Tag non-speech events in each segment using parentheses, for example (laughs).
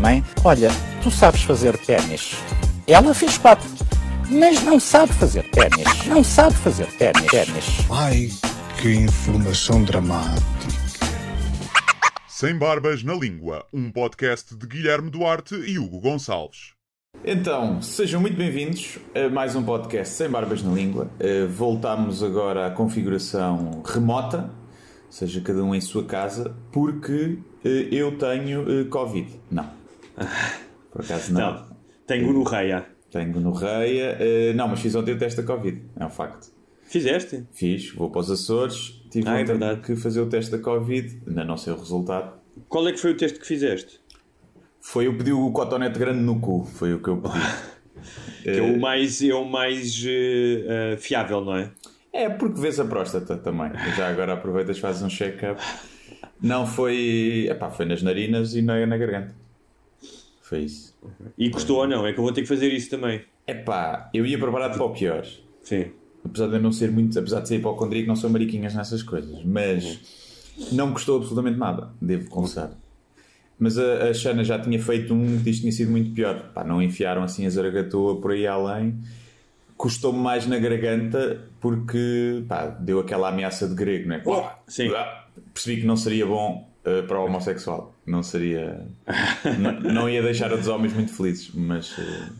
Mãe, olha, tu sabes fazer ténis. Ela fez quatro, mas não sabe fazer ténis. Não sabe fazer ténis. ténis. Ai, que informação dramática. Sem Barbas na Língua, um podcast de Guilherme Duarte e Hugo Gonçalves. Então, sejam muito bem-vindos a mais um podcast Sem Barbas na Língua. Uh, voltamos agora à configuração remota, ou seja, cada um em sua casa, porque eu tenho uh, Covid. Não. Por acaso não. Não, tenho gonorreia. Tenho gonorreia. Uh, não, mas fiz ontem o teste da Covid. É um facto. Fizeste? Fiz, vou para os Açores, tive Ah, é verdade. que fazer o teste da Covid. Ainda não sei o resultado. Qual é que foi o teste que fizeste? Foi eu pedi o cotonete grande no cu. Foi o que eu pedi. (laughs) Que é o mais, é o mais eh, eh, fiável, não é? É, porque vês a próstata também. Já agora aproveitas, fazes um check-up. Não foi. Epá, foi nas narinas e na, na garganta. Foi isso. E gostou ou não? É que eu vou ter que fazer isso também. Epá, eu ia preparado para o pior. Sim. Apesar de eu não ser muito. Apesar de ser hipocondríaco, não sou mariquinhas nessas coisas. Mas não me custou absolutamente nada, devo confessar. Mas a, a Xana já tinha feito um que isto tinha sido muito pior. Pá, não enfiaram assim a zaragatoa por aí além. Custou-me mais na garganta porque pá, deu aquela ameaça de grego, não é? Sim. Percebi que não seria bom uh, para o homossexual. Não seria. não, não ia deixar os homens muito felizes. Mas. uh,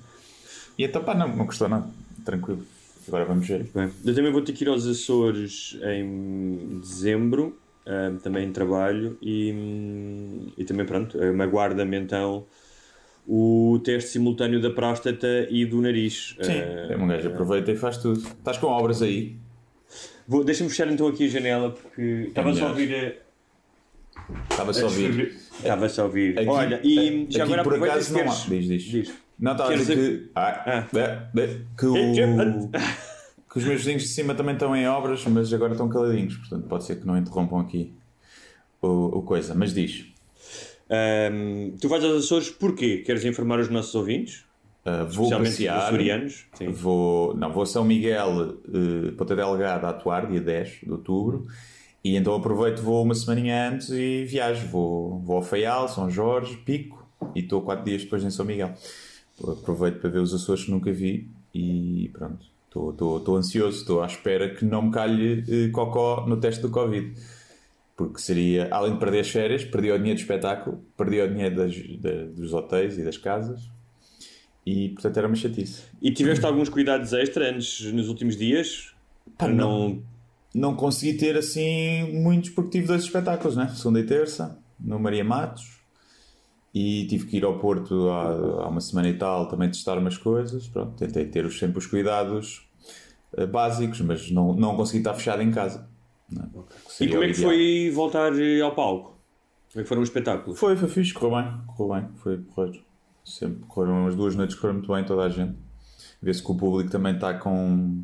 E então, pá, não, não custou nada. Tranquilo. Agora vamos ver. Bem, eu também vou ter que ir aos Açores em dezembro, eh, também em trabalho, e, e também, pronto, me aguarda-me então o teste simultâneo da próstata e do nariz. Sim, Eh, é um gajo aproveita e faz tudo. Estás com obras aí? Vou- Deixa-me fechar então aqui a janela, porque estava só a ouvir... a- Estava só a ouvir. Estava só a ouvir. Aqui- Olha, e já aqui agora por acaso não há. Diz, diz. Diz. Não, estava a dizer que. Ah, é, que, o, que os meus vizinhos de cima também estão em obras, mas agora estão caladinhos, portanto pode ser que não interrompam aqui o, o coisa. Mas diz. Ahm, tu vais aos Açores porquê? Queres informar os nossos ouvintes? Ah, vou passear. os açorianos? Sim. Vou, não, vou a São Miguel, uh, Ponta Delgada, a atuar, dia 10 de outubro. E então aproveito, vou uma semaninha antes e viajo. Vou, vou ao Faial, São Jorge, Pico e estou quatro dias depois em São Miguel. Aproveito para ver os Açores que nunca vi e pronto. Estou- ansioso, estou à espera que não me calhe eh, cocó no teste do Covid. Porque seria, além de perder as férias, perdi o dinheiro do espetáculo, perdi o dinheiro das, da- dos hotéis e das casas e portanto era uma chatice. E tiveste alguns cuidados extra antes, nos últimos dias? Para não... não consegui ter assim muitos porque tive dois espetáculos, né? Segunda e terça, no Maria Matos. E tive que ir ao Porto há, há uma semana e tal também testar umas coisas. Pronto, tentei ter sempre os cuidados eh, básicos, mas não, não consegui estar fechado em casa. não é? Que E como é que ideal. foi voltar eh, ao palco? Como é que foram os espetáculos? Foi, foi fixe, correu bem, correu bem, foi porreiro. Sempre correram umas duas noites, correram muito bem toda a gente. Vê-se que o público também está com.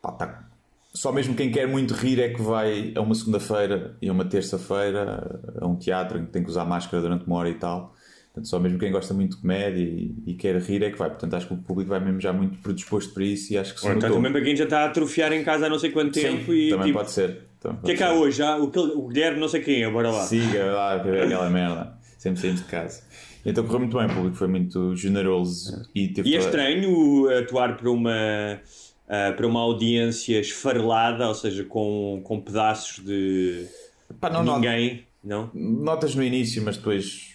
Pá, tá- Só mesmo quem quer muito rir é que vai a uma segunda-feira e a uma terça-feira a um teatro em que tem que usar máscara durante uma hora e tal. Portanto, só mesmo quem gosta muito de comédia e, e quer rir é que vai. Portanto, acho que o público vai mesmo já muito predisposto para isso e acho que se Ou então também para quem já está a atrofiar em casa há não sei quanto Sim, tempo e também tipo, pode ser. O que é que há hoje? Já, o, o Guilherme não sei quem é, bora lá. Siga lá ver aquela merda. Sempre saímos de casa. Então correu muito bem, o público foi muito generoso e teve E é toda- estranho atuar para uma, ah, para uma audiência esfarelada, ou seja, com, com pedaços de Pá, não, não- ninguém, não? Notas no início, mas depois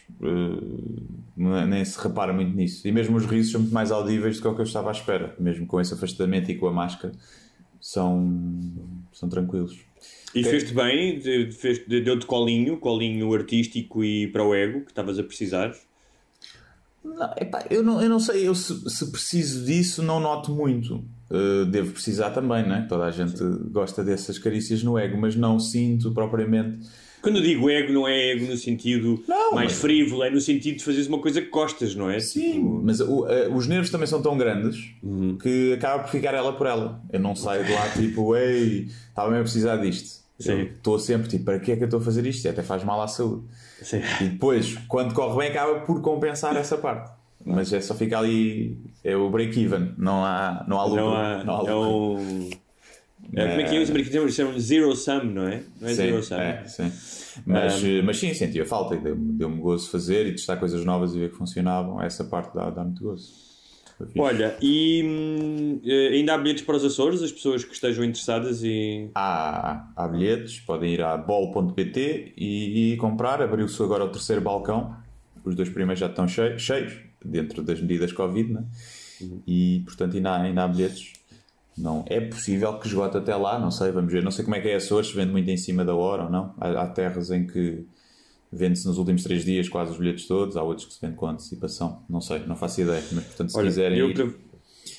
não é- nem se repara muito nisso. E mesmo os risos são muito mais audíveis do que o que eu estava à espera. Mesmo com esse afastamento e com a máscara, são, são tranquilos. E Ok. fez-te bem, de- fez- de- deu-te colinho, colinho artístico e para o ego que estavas a precisar. Não, epá, eu, não, eu não sei, eu se, se preciso disso não noto muito. Uh, devo precisar também, né? Toda a gente gosta dessas carícias no ego, mas não sinto propriamente Quando digo ego, não é ego no sentido Não, mais mas- frívolo, é no sentido de fazeres uma coisa que gostas, não é? Sim, Tipo, mas o- eh, os nervos também são tão grandes Uhum. que acaba por ficar ela por ela. Eu não saio de lá tipo, ei, estava mesmo a precisar disto. Sim. Estou sempre tipo, para que é que eu estou a fazer isto? Até faz mal à saúde. Sim. E depois, quando corre bem, acaba por compensar essa parte. Mas é só ficar ali, é o break-even, não há, não há lucro. Não há, não há é lucro. um. É, como é que é? Os americanos chamam zero sum, não é? Não é zero Sim, sum. é, sim. Mas, Um, eh, mas sim, senti a falta e deu-me deu-me gozo fazer e testar coisas novas e ver que funcionavam. Essa parte dá, dá muito gozo. Olha, e hum, ainda há bilhetes para os Açores, as pessoas que estejam interessadas e. Há, há bilhetes, podem ir a bol.pt e, e comprar. Abriu-se agora o terceiro balcão. Os dois primeiros já estão cheios, cheios dentro das medidas Covid, né? E portanto ainda há, ainda há bilhetes. Não, é possível que esgote até lá, não sei, vamos ver. Não sei como é que é Açores, se vende muito em cima da hora ou não. Há, há terras em que vende-se nos últimos três dias quase os bilhetes todos, há outros que se vende com antecipação. Não sei, não faço ideia, mas portanto se Olha, quiserem eu, ir...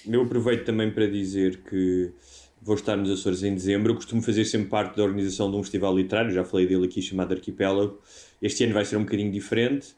eu aproveito também para dizer que vou estar nos Açores em dezembro. Eu costumo fazer sempre parte da organização de um festival literário, já falei dele aqui, chamado Arquipélago. Este ano vai ser um bocadinho diferente,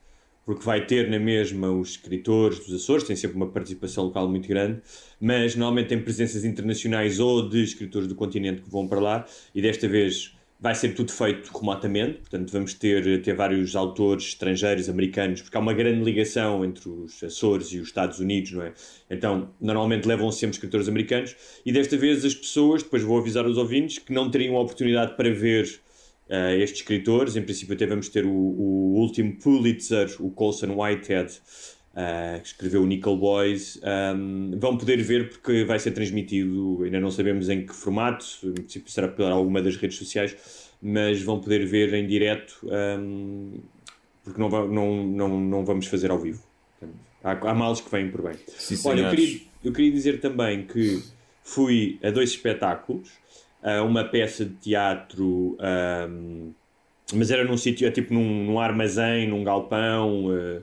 porque vai ter na mesma os escritores dos Açores, tem sempre uma participação local muito grande, mas normalmente tem presenças internacionais ou de escritores do continente que vão para lá, e desta vez vai ser tudo feito remotamente, portanto vamos ter, ter vários autores estrangeiros, americanos, porque há uma grande ligação entre os Açores e os Estados Unidos, não é? Então, normalmente levam sempre escritores americanos, e desta vez as pessoas, depois vou avisar os ouvintes, que não teriam a oportunidade para ver eh, estes escritores, em princípio até vamos ter o, o último Pulitzer, o Colson Whitehead, eh, que escreveu o Nickel Boys, um, vão poder ver porque vai ser transmitido, ainda não sabemos em que formato, princípio será por alguma das redes sociais, mas vão poder ver em direto, um, porque não, não, não, não vamos fazer ao vivo. Há, há males que vêm por bem. Sim, Olha, eu queria, eu queria dizer também que fui a dois espetáculos, a uma peça de teatro, ahm, mas era num sítio, é tipo num, num armazém, num galpão, eh,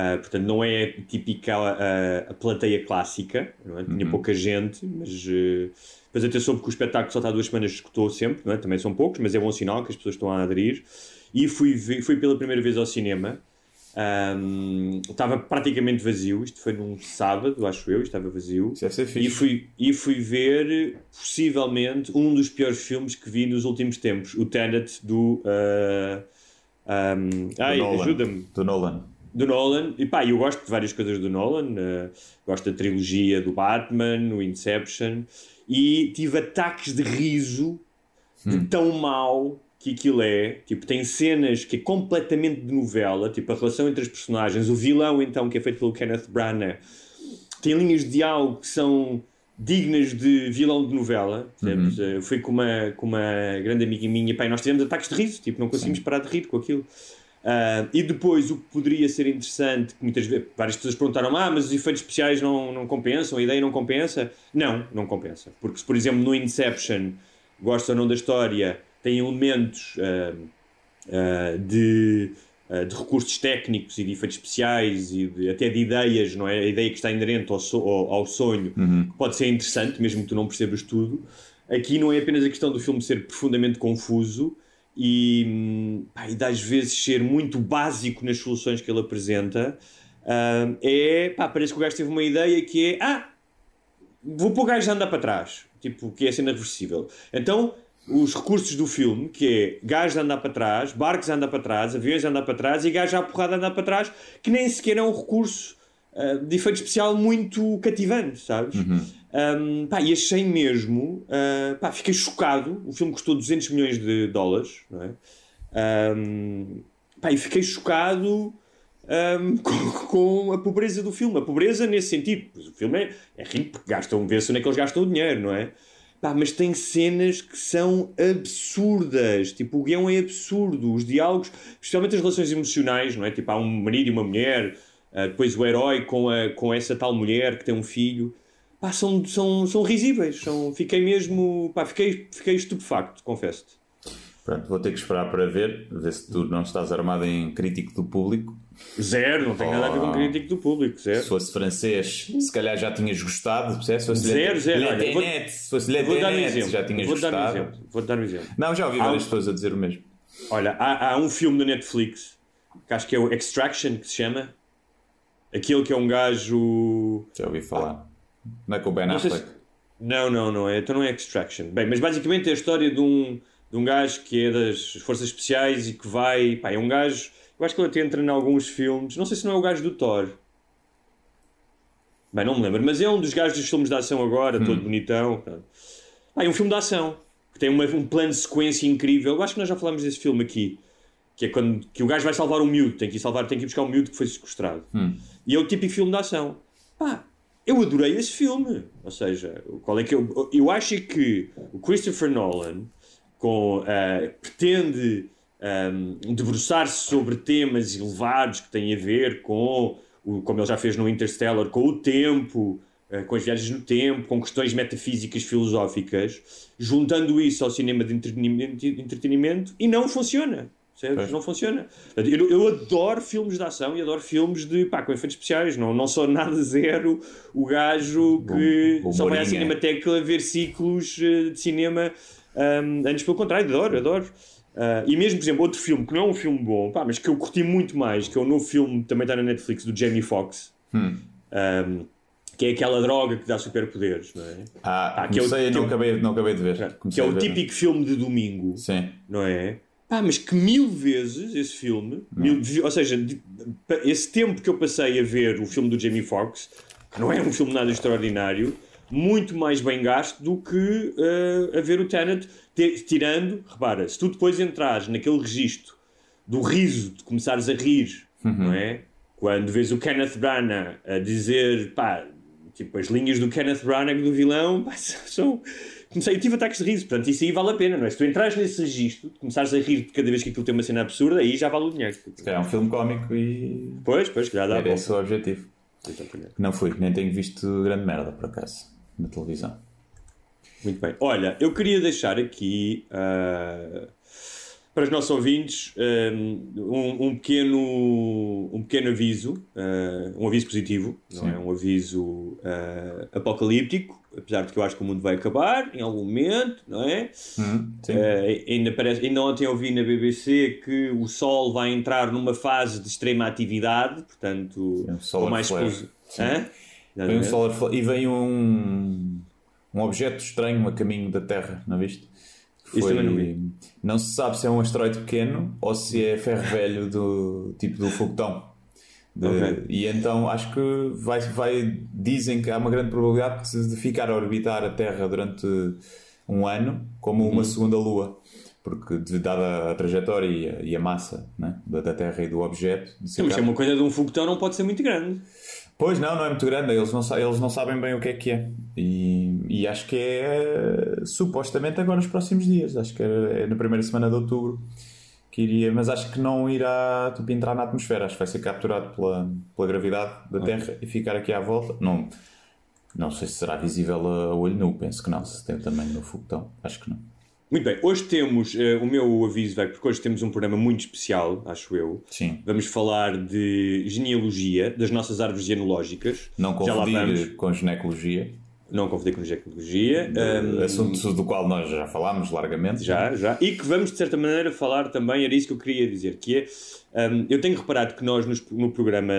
ah, portanto não é típica a, a plateia clássica, não é? tinha pouca gente, mas depois até soube que o espetáculo só está duas semanas escutou sempre, não é? também são poucos, mas é bom sinal que as pessoas estão a aderir. E fui, fui pela primeira vez ao cinema. Ahm, estava praticamente vazio, isto foi num sábado, acho eu, estava vazio. Isso deve ser fixe. E fui, e fui ver, possivelmente, um dos piores filmes que vi nos últimos tempos, o Tenet do. ah, ahm, ai, ajuda-me. Do Nolan. Do Nolan. E pá, eu gosto de várias coisas do Nolan. ah, gosto da trilogia do Batman, o Inception. E tive ataques de riso de tão mau que aquilo é. Tipo, tem cenas que é completamente de novela, tipo a relação entre as personagens, o vilão então, que é feito pelo Kenneth Branagh, tem linhas de diálogo que são dignas de vilão de novela. percebes? Eu fui com uma, com uma grande amiga minha, pá, e nós tivemos ataques de riso, tipo, não conseguimos parar de rir com aquilo. Ah, e depois, o que poderia ser interessante, que muitas vezes várias pessoas perguntaram: ah, mas os efeitos especiais não, não compensam, a ideia não compensa? Não, não compensa. Porque se, por exemplo, no Inception, gosta ou não da história, tem elementos ah, ah, de, de recursos técnicos e de efeitos especiais e de- até de ideias, não é? A ideia que está inerente ao, so- ao, ao sonho, que pode ser interessante, mesmo que tu não percebas tudo. Aqui não é apenas a questão do filme ser profundamente confuso e, hum, pá, e de às vezes ser muito básico nas soluções que ele apresenta. Ah, é, pá, parece que o gajo teve uma ideia que é, ah, vou pôr o gajo a andar para trás, tipo, que é a cena reversível. Então, os recursos do filme, que é gajos a andar para trás, barcos a andar para trás, aviões a andar para trás e gajos à porrada a andar para trás, que nem sequer é um recurso ah, de efeito especial muito cativante, sabes? Um, pá, e achei mesmo, ah, pá, fiquei chocado. O filme custou 200 milhões de dólares, não é? Um, pá, e fiquei chocado um, (laughs) com, com a pobreza do filme. A pobreza nesse sentido. Pois o filme é, é rico porque gastam, vê-se onde é que eles gastam o dinheiro, não é? Pá, mas tem cenas que são absurdas. Tipo, o guião é absurdo. Os diálogos, especialmente as relações emocionais, não é? Tipo, há um marido e uma mulher, ah, depois o herói com, a, com essa tal mulher que tem um filho. Pá, são, são, são risíveis. São, fiquei mesmo. Pá, fiquei, fiquei estupefacto, confesso-te. Pronto, vou ter que esperar para ver, ver se tu não estás armado em crítico do público. Zero, não tem nada a ver com Oh. crítico do público, zero. Se fosse francês, se calhar já tinhas gostado? Se fosse Zero, Le- zero. Le Olha, vou- Tenet, se fosse Le Vou dar um exemplo. já tinhas Vou dar um gostado. exemplo. Vou dar um exemplo. Não, já ouvi várias um- pessoas a dizer o mesmo. Olha, há, há um filme da Netflix que acho que é o Extraction que se chama. Aquele que é um gajo. Já ouvi falar. Não é com o Ben Não Affleck? se- Não, não, não é. Então não é Extraction. Bem, mas basicamente é a história de um, de um gajo que é das Forças Especiais e que vai. Pá, é um gajo. Eu acho que ele até entra em alguns filmes. Não sei se não é o gajo do Thor. Bem, não me lembro, mas é um dos gajos dos filmes de ação agora, todo bonitão. pá. Ah, é um filme de ação que tem uma- um plano de sequência incrível. Eu acho que nós já falámos desse filme aqui. Que é quando que o gajo vai salvar um miúdo, tem que ir salvar, tem que ir buscar um miúdo que foi sequestrado. E é o típico filme de ação. Pá, eu adorei esse filme. Ou seja, qual é que eu, eu acho que o Christopher Nolan com, ah, pretende ahm, debruçar-se sobre temas elevados que têm a ver com, o, como ele já fez no Interstellar, com o tempo, ah, com as viagens no tempo, com questões metafísicas filosóficas, juntando isso ao cinema de entretenimento, entretenimento e não funciona. Percebes? Não funciona. Eu, eu adoro filmes de ação e adoro filmes de pá, com efeitos especiais. Não, não sou nada (laughs) zero o gajo que Bom- só vai à. Cinemateca ver ciclos eh, de cinema. Um, antes, pelo contrário, adoro, adoro. Ah, e mesmo, por exemplo, outro filme que não é um filme bom, pá, mas que eu curti muito mais, que é o novo filme, também está na Netflix, do Jamie Foxx, Hum. um, que é aquela droga que dá superpoderes, não é? Ah, Ah, que é o- comecei, que não, é o- acabei, não acabei de ver. Que Comecei é a o ver. típico filme de domingo, Sim. não é? Pá, mas que mil vezes esse filme, mil- ou seja, esse tempo que eu passei a ver o filme do Jamie Foxx, que não é um filme nada extraordinário, muito mais bem gasto do que eh, a ver o Tenet, te- tirando, repara, se tu depois entrares naquele registro do riso, de começares a rir, não é? Quando vês o Kenneth Branagh a dizer, pá, tipo, as linhas do Kenneth Branagh do vilão, pá, (laughs) são... Comecei, eu tive ataques de riso, portanto, isso aí vale a pena, não é? Se tu entras nesse registro, começares a rir de cada vez que aquilo tem uma cena absurda, aí já vale o dinheiro. É um filme cómico e Pois, pois, que já dá era esse volta. o objetivo. Não fui, nem tenho visto grande merda, por acaso, na televisão. Muito bem. Olha, eu queria deixar aqui ah, para os nossos ouvintes ah, um, um pequeno, um pequeno aviso, ah, um aviso positivo, não é? Um aviso ah, apocalíptico, apesar de que eu acho que o mundo vai acabar em algum momento, não é? Hum. Eh, ainda, parece, ainda ontem ouvi na BBC que o Sol vai entrar numa fase de extrema atividade, portanto, Sim, um mais. Hã? Vem um solar e vem um, um objeto estranho a caminho da Terra, não viste? Também não não se sabe se é um asteroide pequeno ou se é ferro velho do tipo do foguetão. De- Ok. E então acho que vai, vai, dizem que há uma grande probabilidade de ficar a orbitar a Terra durante um ano como Uhum. uma segunda Lua. Porque, dada a trajetória e a, e a massa né, da, Terra e do objeto, Sim, mas é uma coisa de um foguetão não pode ser muito grande. Pois não, não é muito grande, eles não, eles não sabem bem o que é que é. E, e acho que é supostamente agora nos próximos dias, acho que é, na primeira semana de outubro que iria, mas acho que não irá tipo, entrar na atmosfera, acho que vai ser capturado pela, pela gravidade da Terra e ficar aqui à volta. Não, não sei se será visível a olho nu, penso que não, se tem também no foguetão, acho que não. Muito bem, hoje temos, eh, o meu aviso vai, porque hoje temos um programa muito especial, acho eu. Sim. Vamos falar de genealogia, das nossas árvores genealógicas. Não confundir com ginecologia, Não confundir com genealogia. Ahm, assunto do qual nós já falámos largamente. Já, já. E que vamos, de certa maneira, falar também, era isso que eu queria dizer, que é, hum, eu tenho reparado que nós nos- no programa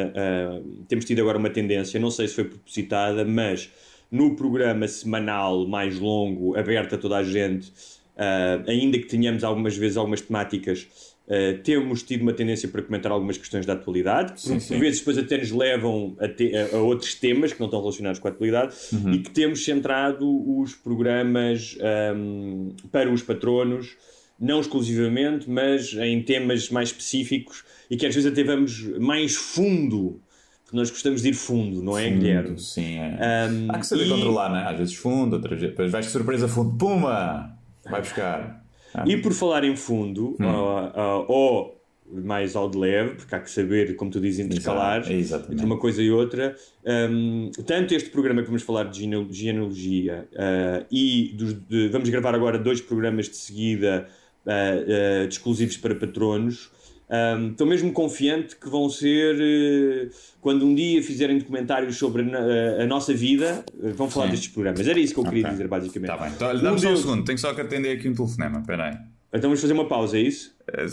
hum, temos tido agora uma tendência, não sei se foi propositada, mas no programa semanal mais longo, aberto a toda a gente, ah, ainda que tenhamos algumas vezes algumas temáticas, ah, temos tido uma tendência para comentar algumas questões da atualidade, que Sim, por sim. vezes depois até nos levam a, te- a- a outros temas que não estão relacionados com a atualidade Uhum. e que temos centrado os programas hum, para os patronos, não exclusivamente, mas em temas mais específicos e que às vezes até vamos mais fundo, porque nós gostamos de ir fundo, não é, Fundo, Guilherme? Sim, é. Um, Há que saber e- controlar, né? Às vezes fundo, outras vezes. Depois vais de surpresa fundo, puma! Vai buscar. Ah, E por falar em fundo, Hum. ou, ou- ou mais ao de leve, porque há que saber, como tu dizes, intercalar Exato, entre uma coisa e outra, hum, tanto este programa que vamos falar de gene- genealogia ah, e dos- de- vamos gravar agora dois programas de seguida ah, ah, de exclusivos para patronos. Hum, Estou mesmo confiante que vão ser, eh, quando um dia fizerem documentários sobre a, no- a- a nossa vida, eh, vão falar Sim. destes programas. Era isso que eu queria Ok. dizer, basicamente. Tá bem. Então, olha, Um dá-me só um deles- segundo, tenho só que atender aqui um telefonema. Espera aí. Então vamos fazer uma pausa, é isso? Eh,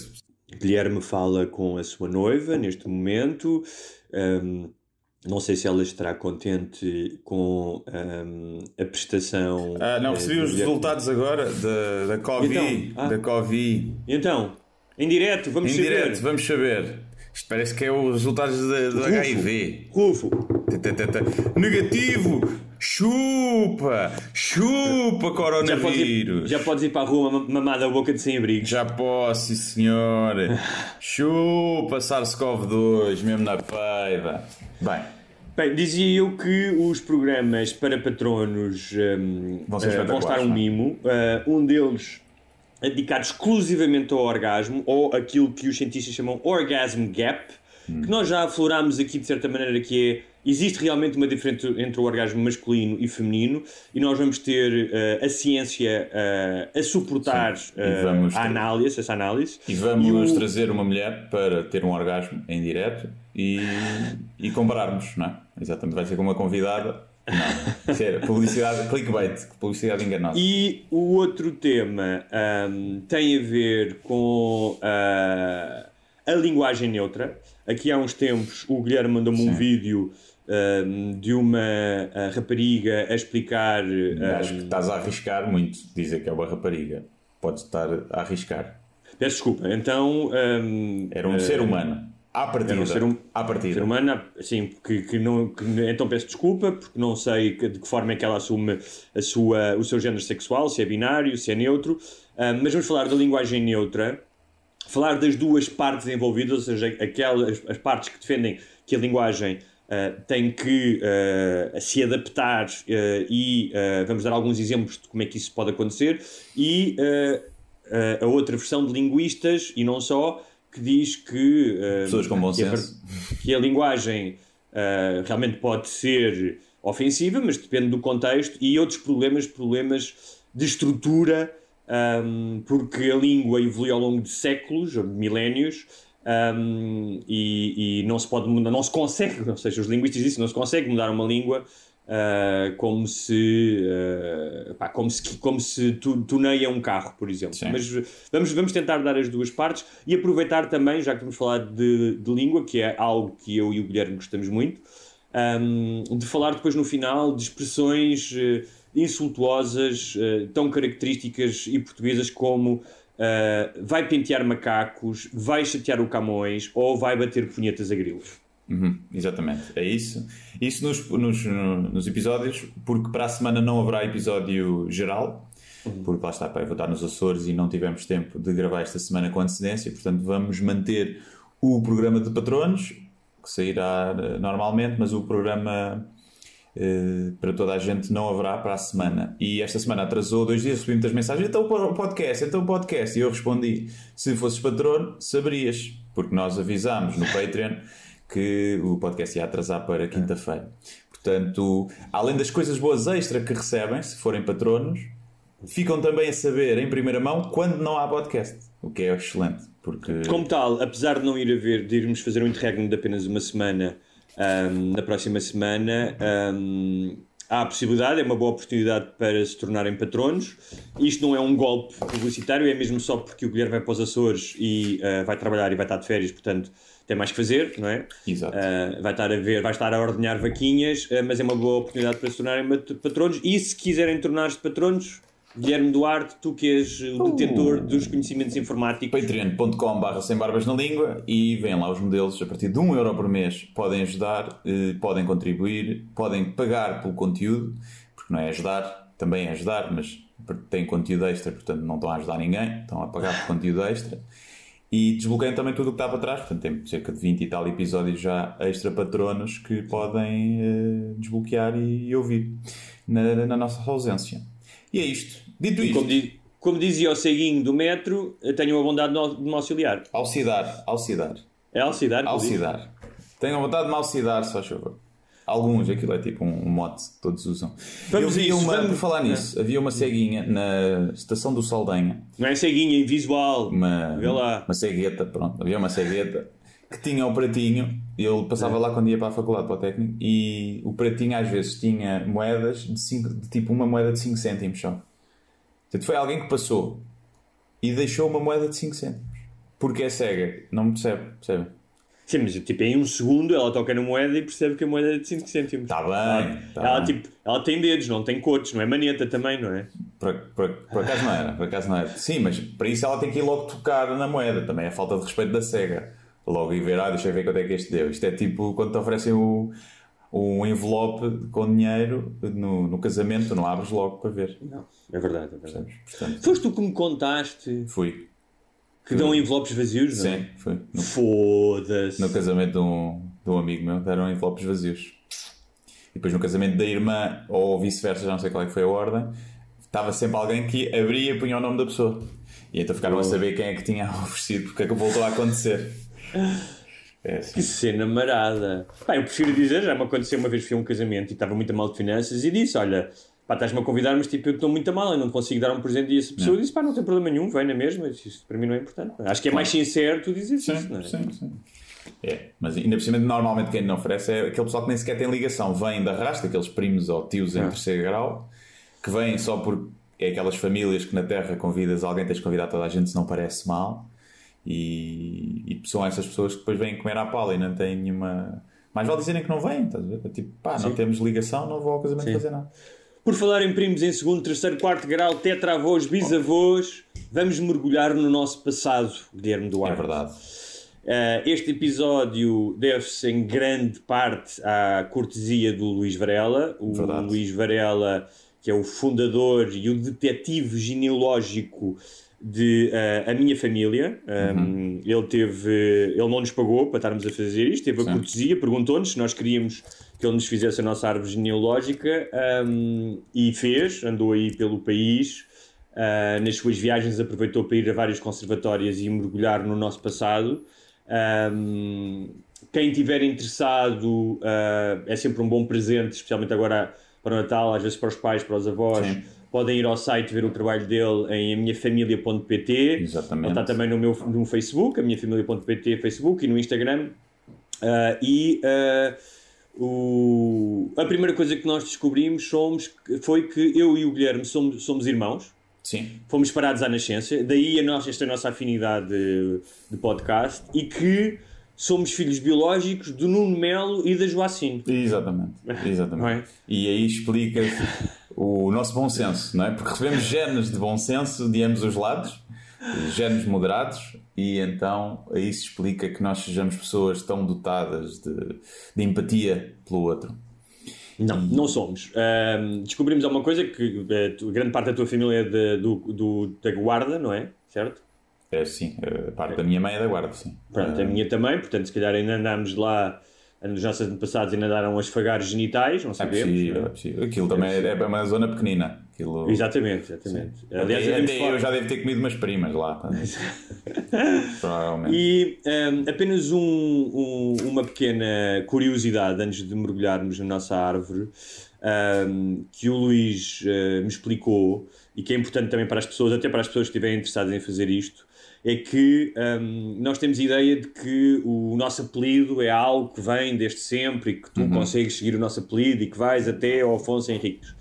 Guilherme fala com a sua noiva neste momento. Um, não sei se ela estará contente com um, a prestação. Ah, não, eh, recebi os Guilherme. resultados agora da, da Covid. Então, ah. Da Covid. Então, em direto, vamos Em saber. direto, vamos saber. Isto parece que é os resultados da- do Rufo. HIV. Rufo. Negativo! Chupa! Chupa, Já podes, ir, coronavírus! já podes ir para a rua mam- mamada a boca de sem-abrigos. Já posso, sim senhor. (laughs) Chupa SARS-CoV-2, mesmo na peiva. Bem, Bem, dizia eu que os programas para patronos um, Vão ser eh, vão estar um é? mimo. Eh, um deles dedicado exclusivamente ao orgasmo, ou aquilo que os cientistas chamam Orgasm Gap, Hum. que nós já aflorámos aqui de certa maneira, que é existe realmente uma diferença entre o orgasmo masculino e feminino, e nós vamos ter eh, a ciência eh, a suportar Sim. E vamos a análise, essa análise. e vamos o- trazer uma mulher para ter um orgasmo em direto e, e compararmos, não é? Exatamente, vai ser com uma convidada. Não, publicidade, clickbait, publicidade enganosa. E o outro tema ahm, tem a ver com ah, a linguagem neutra. Aqui há uns tempos o Guilherme mandou-me um vídeo ahm, de uma ah, rapariga a explicar. Acho que ahm, estás a arriscar muito dizer que é uma rapariga. Podes estar a arriscar. peço desculpa, então. ahm, Era um ah, ser humano. À partida. Era um ser, hum- à partida. ser humano, assim, que, que não, que, então peço desculpa, porque não sei que- de que forma é que ela assume a sua, o seu género sexual, se é binário, se é neutro, Ah, mas vamos falar da linguagem neutra, falar das duas partes envolvidas, ou seja, aquelas as partes que defendem que a linguagem ah, tem que ah, se adaptar e vamos dar alguns exemplos de como é que isso pode acontecer, e a outra versão de linguistas, e não só, que diz que, ah, Pessoas com bom que a senso. que a linguagem ah, realmente pode ser ofensiva, mas depende do contexto, e outros problemas, problemas de estrutura, ahm, porque a língua evolui ao longo de séculos, milénios, ahm, e, e não se pode mudar, não se consegue, (laughs) ou seja, os linguistas dizem não se consegue mudar uma língua ah, como se, ah, pá, como se, como se tu, tuneia um carro, por exemplo. Sim. Mas vamos, vamos tentar dar as duas partes e aproveitar também, já que vamos falar de, de língua, que é algo que eu e o Guilherme gostamos muito, um, de falar depois no final de expressões eh, insultuosas, tão características e portuguesas como vai pentear macacos, vai chatear o Camões ou vai bater punhetas a grilos. Uhum, exatamente, é isso. Isso nos, nos, nos episódios, porque para a semana não haverá episódio geral, porque lá está, pá, eu vou estar nos Açores e não tivemos tempo de gravar esta semana com antecedência, portanto vamos manter o programa de patronos, que sairá eh, normalmente, mas o programa eh, para toda a gente não haverá para a semana. E esta semana atrasou dois dias, recebi muitas mensagens, então o podcast, então o podcast. E eu respondi, se fosses patrono, saberias, porque nós avisámos no Patreon que o podcast ia atrasar para quinta-feira. Portanto, além das coisas boas extra que recebem, se forem patronos, ficam também a saber em primeira mão quando não há podcast, o que é excelente. Porque Como tal, apesar de não ir haver, de irmos fazer um interregno de apenas uma semana ahm, na próxima semana, ahm, há a possibilidade, é uma boa oportunidade para se tornarem patronos. Isto não é um golpe publicitário, é mesmo só porque o Guilherme vai para os Açores e ah, vai trabalhar e vai estar de férias, portanto tem mais que fazer, não é? Exato. Ah, vai estar a ver, vai estar a ordenhar vaquinhas, ah, mas é uma boa oportunidade para se tornarem patronos. E se quiserem tornar-se patronos, Guilherme Duarte, tu que és o detentor dos conhecimentos informáticos. patreon.com.br sem barbas na língua e vêm lá os modelos a partir de 1 euro por mês podem ajudar, eh, podem contribuir podem pagar pelo conteúdo porque não é ajudar, também é ajudar mas têm conteúdo extra, portanto não estão a ajudar ninguém, estão a pagar por conteúdo extra e desbloqueiam também tudo o que está para trás portanto tem cerca de 20 e tal episódios já extra patronos que podem eh, desbloquear e, e ouvir na, na nossa ausência e é isto, dito isto Como, como dizia o ceguinho do metro, tenham a bondade de me auxiliar. Alcidar, alcidar É digo? Alcidar. Tenham vontade de me alcidar, só favor. Alguns, aquilo é tipo um, um mote que todos usam. Vamos eu vi isso, uma, vamos- por falar nisso, havia uma ceguinha na estação do Saldanha, Não é ceguinha, é visual. uma, Vê lá. uma cegueta, pronto, havia uma cegueta que tinha o pratinho, ele passava lá quando ia para a faculdade, para o técnico, e o pratinho às vezes tinha moedas de, cinco, de tipo uma moeda de 5 cêntimos só. Portanto, foi alguém que passou e deixou uma moeda de 5 cêntimos. Porque é cega, não me percebe, percebe? Sim, mas tipo, em um segundo ela toca na moeda e percebe que a moeda é de 5 cêntimos. Está bem, Ela, tá ela, bem. tipo, ela tem dedos, não tem cotos, não é maneta também, não é? Por, por, por acaso não era, por acaso não era. Sim, mas para isso ela tem que ir logo tocar na moeda, também é falta de respeito da cega. Logo ir ver, ah, deixa eu ver quanto é que este deu. Isto é tipo quando te oferecem o, um envelope com dinheiro no, no casamento, não abres logo para ver. Não, é verdade, é verdade. Portanto, Foste tu que me contaste fui. Que dão envelopes vazios, não é? Sim. No, Foda-se. no casamento de um, de um amigo meu, deram envelopes vazios. E depois no casamento da irmã, ou vice-versa, já não sei qual é que foi a ordem, estava sempre alguém que abria e punha o nome da pessoa. E então ficaram a saber quem é que tinha (laughs) oferecido, porque é que voltou a acontecer. É assim. Que cena marada. Pá, eu prefiro dizer, já me aconteceu uma vez fui a um casamento e estava muito mal de finanças e disse: Olha, pá, estás-me a convidar, mas tipo, eu estou muito a mal, eu não consigo dar um presente. E essa pessoa disse: Pá, não tem problema nenhum, vem na mesma. Isso para mim não é importante. Acho que é mais sincero tu dizes isso, não é? Sim, sim. É, mas ainda por cima, normalmente quem não oferece é aquele pessoal que nem sequer tem ligação, vem da raça, aqueles primos ou tios em Ah. terceiro grau, que vêm só por. É aquelas famílias que na Terra convidas alguém, tens de convidar toda a gente se não parece mal, e, e são essas pessoas que depois vêm comer à pala e não têm nenhuma. Mais vale dizerem que não vêm, estás a ver? Tipo, pá, não temos ligação, não vou ao casamento Sim. fazer nada. Por falar em primos em segundo, terceiro, quarto grau, tetravôs, bisavôs, vamos mergulhar no nosso passado, Guilherme É Duarte. verdade. Uh, este episódio deve-se em grande parte à cortesia do Luís Varela. O Verdade. Luís Varela, que é o fundador e o detetive genealógico de uh, A Minha Família. Um, Ele teve, ele não nos pagou para estarmos a fazer isto, teve a Sim. cortesia, perguntou-nos se nós queríamos que ele nos fizesse a nossa árvore genealógica um, e fez, andou aí pelo país. Uh, nas suas viagens aproveitou para ir a vários conservatórios e mergulhar no nosso passado. Um, quem tiver interessado uh, é sempre um bom presente, especialmente agora para o Natal, às vezes para os pais, para os avós. Sim. Podem ir ao site ver o trabalho dele em aminhafamilia.pt. Exatamente. Ele está também no meu no Facebook, aminhafamilia.pt, Facebook e no Instagram. Uh, e uh, o, a primeira coisa que nós descobrimos somos, foi que eu e o Guilherme somos, somos irmãos. Sim, Fomos parados à nascença, daí a nossa, esta nossa afinidade de, de podcast e que somos filhos biológicos do Nuno Melo e da Joacine. exatamente. (laughs) exatamente. É? E aí explica-se o nosso bom senso, não é? Porque recebemos genes de bom senso de ambos os lados, genes moderados, e então aí se explica que nós sejamos pessoas tão dotadas de, de empatia pelo outro. Não, não somos. Ahm, descobrimos alguma coisa que eh, tu- grande parte da tua família é de- do, do- da Guarda, não é? Certo? É sim, a parte da minha mãe é da guarda, sim. Pronto, a minha também, portanto, se calhar ainda andámos lá, nos nossos antepassados ainda andaram a esfagar genitais, não É sabemos. possível, não é é? possível. Aquilo também é, é uma zona pequenina. Aquilo... Exatamente, exatamente. Aliás, até, até eu já devo ter comido umas primas lá. tá? (laughs) Provavelmente. E um, apenas um- um- uma pequena curiosidade antes de mergulharmos na nossa árvore um, que o Luís uh, me explicou e que é importante também para as pessoas, até para as pessoas que estiverem interessadas em fazer isto, é que um, nós temos a ideia de que o nosso apelido é algo que vem desde sempre e que tu consegues seguir o nosso apelido e que vais até ao Afonso Henriques.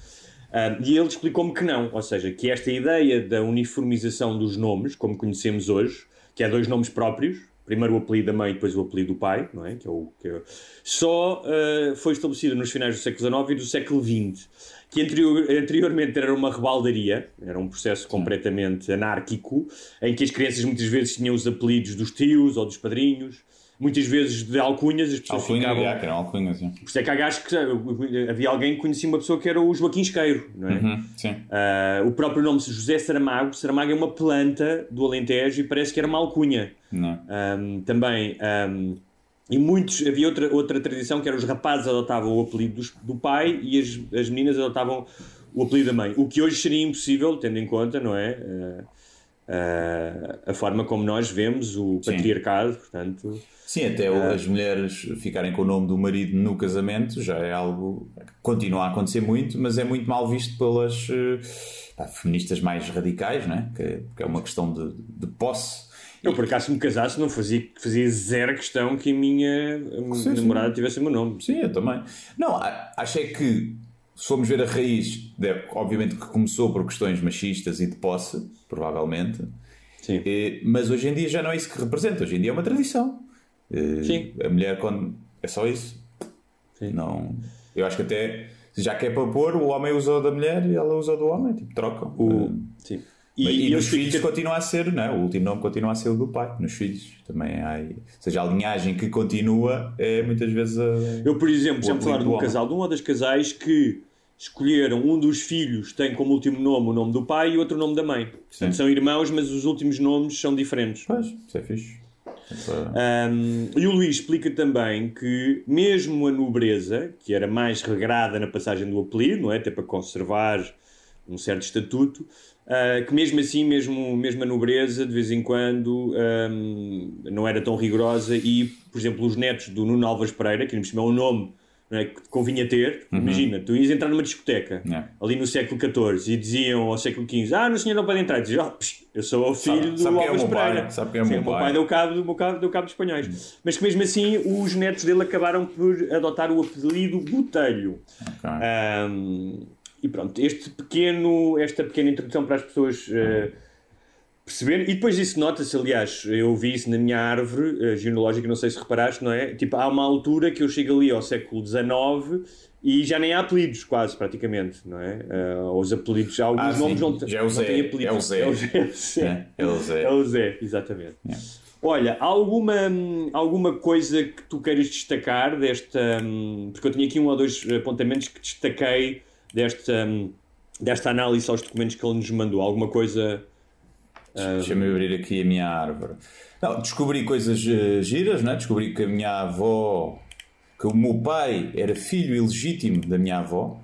Um, e ele explicou-me que não, ou seja, que esta ideia da uniformização dos nomes, como conhecemos hoje, que é dois nomes próprios, primeiro o apelido da mãe e depois o apelido do pai, não é? Que é o, que é- só uh, foi estabelecida nos finais do século XIX e do século XX, que anterior- anteriormente era uma rebaldaria, era um processo completamente anárquico, em que as crianças muitas vezes tinham os apelidos dos tios ou dos padrinhos, muitas vezes de alcunhas, as pessoas Alcunha, ficavam... já, que era alcunha, sim. Por isso é que há gajos que havia alguém que conhecia uma pessoa que era o Joaquim Esqueiro, não é? Uhum, sim. Ah, o próprio nome José Saramago, Saramago é uma planta do Alentejo e parece que era uma alcunha. Não. Ahm, também, ahm, e muitos, havia outra, outra tradição que era os rapazes adotavam o apelido dos- do pai e as, as meninas adotavam o apelido da mãe. O que hoje seria impossível, tendo em conta, não é? Ah, ah, a forma como nós vemos o Sim. patriarcado, portanto. Sim, até o- as mulheres ficarem com o nome do marido no casamento já é algo que continua a acontecer muito, mas é muito mal visto pelas pá, feministas mais radicais, não é? Que, que é uma questão de, de posse. Eu, por acaso, se me casasse, não fazia, fazia zero questão que a minha Sim, sim. namorada tivesse o meu nome. Sim, eu também. Não, acho é que se formos ver a raiz, deve- obviamente que começou por questões machistas e de posse, provavelmente. Sim. Eh, mas hoje em dia já não é isso que representa, hoje em dia é uma tradição. Eh, Sim. A mulher, quando. É só isso. Sim. Não, eu acho que até. Já que é para pôr, o homem usa da mulher e ela usa do homem, tipo, trocam. O... Eh, Sim. E, e explico filhos continua a ser, não é? O último nome continua a ser o do pai, nos filhos. Também há. Ou seja, a linhagem que continua é muitas vezes a. Eu, por exemplo, já me falaram de um casal, de um ou das casais que escolheram um dos filhos tem como último nome o nome do pai e outro o nome da mãe. Portanto, são irmãos, mas os últimos nomes são diferentes. Pois, isso é fixe. Um, e o Luís explica também que, mesmo a nobreza, que era mais regrada na passagem do apelido, não é? Até para conservar um certo estatuto, uh, que mesmo assim, mesmo, mesmo a nobreza, de vez em quando, um, não era tão rigorosa. E, por exemplo, os netos do Nuno Alves Pereira, que ainda é um nome é, que convinha ter, imagina, tu ias entrar numa discoteca Yeah. ali no século XIV e diziam ao século XV: Ah, no senhor não pode entrar. E diziam: "Ah, psh, Eu sou o filho Sabe- do sabe quem é o Alves meu pai? Pereira. Sabe quem é o Sim, meu pai? pai deu cabo, do meu cabo, deu cabo de espanhóis. Mas que mesmo assim os netos dele acabaram por adotar o apelido Botelho. Ok. Ahm, e pronto, este pequeno, esta pequena introdução para as pessoas eh, perceberem. E depois isso nota-se, aliás, eu vi isso na minha árvore eh, genealógica, não sei se reparaste, não é? Tipo, há uma altura que eu chego ali ao século XIX e já nem há apelidos, quase, praticamente, não é? Eh, os apelidos, alguns Ah, nomes não, Já é o não Zé, têm apelidos. é o Zé. É o Zé. (laughs) É, é o Zé. É o Zé, exatamente. Olha, há alguma, alguma coisa que tu queiras destacar desta. hum, Porque eu tinha aqui um ou dois apontamentos que destaquei desta, hum, desta análise aos documentos que ele nos mandou. Alguma coisa. Deixa-me abrir aqui a minha árvore. Não, descobri coisas eh, giras, né? descobri que a minha avó, que o meu pai era filho ilegítimo da minha avó.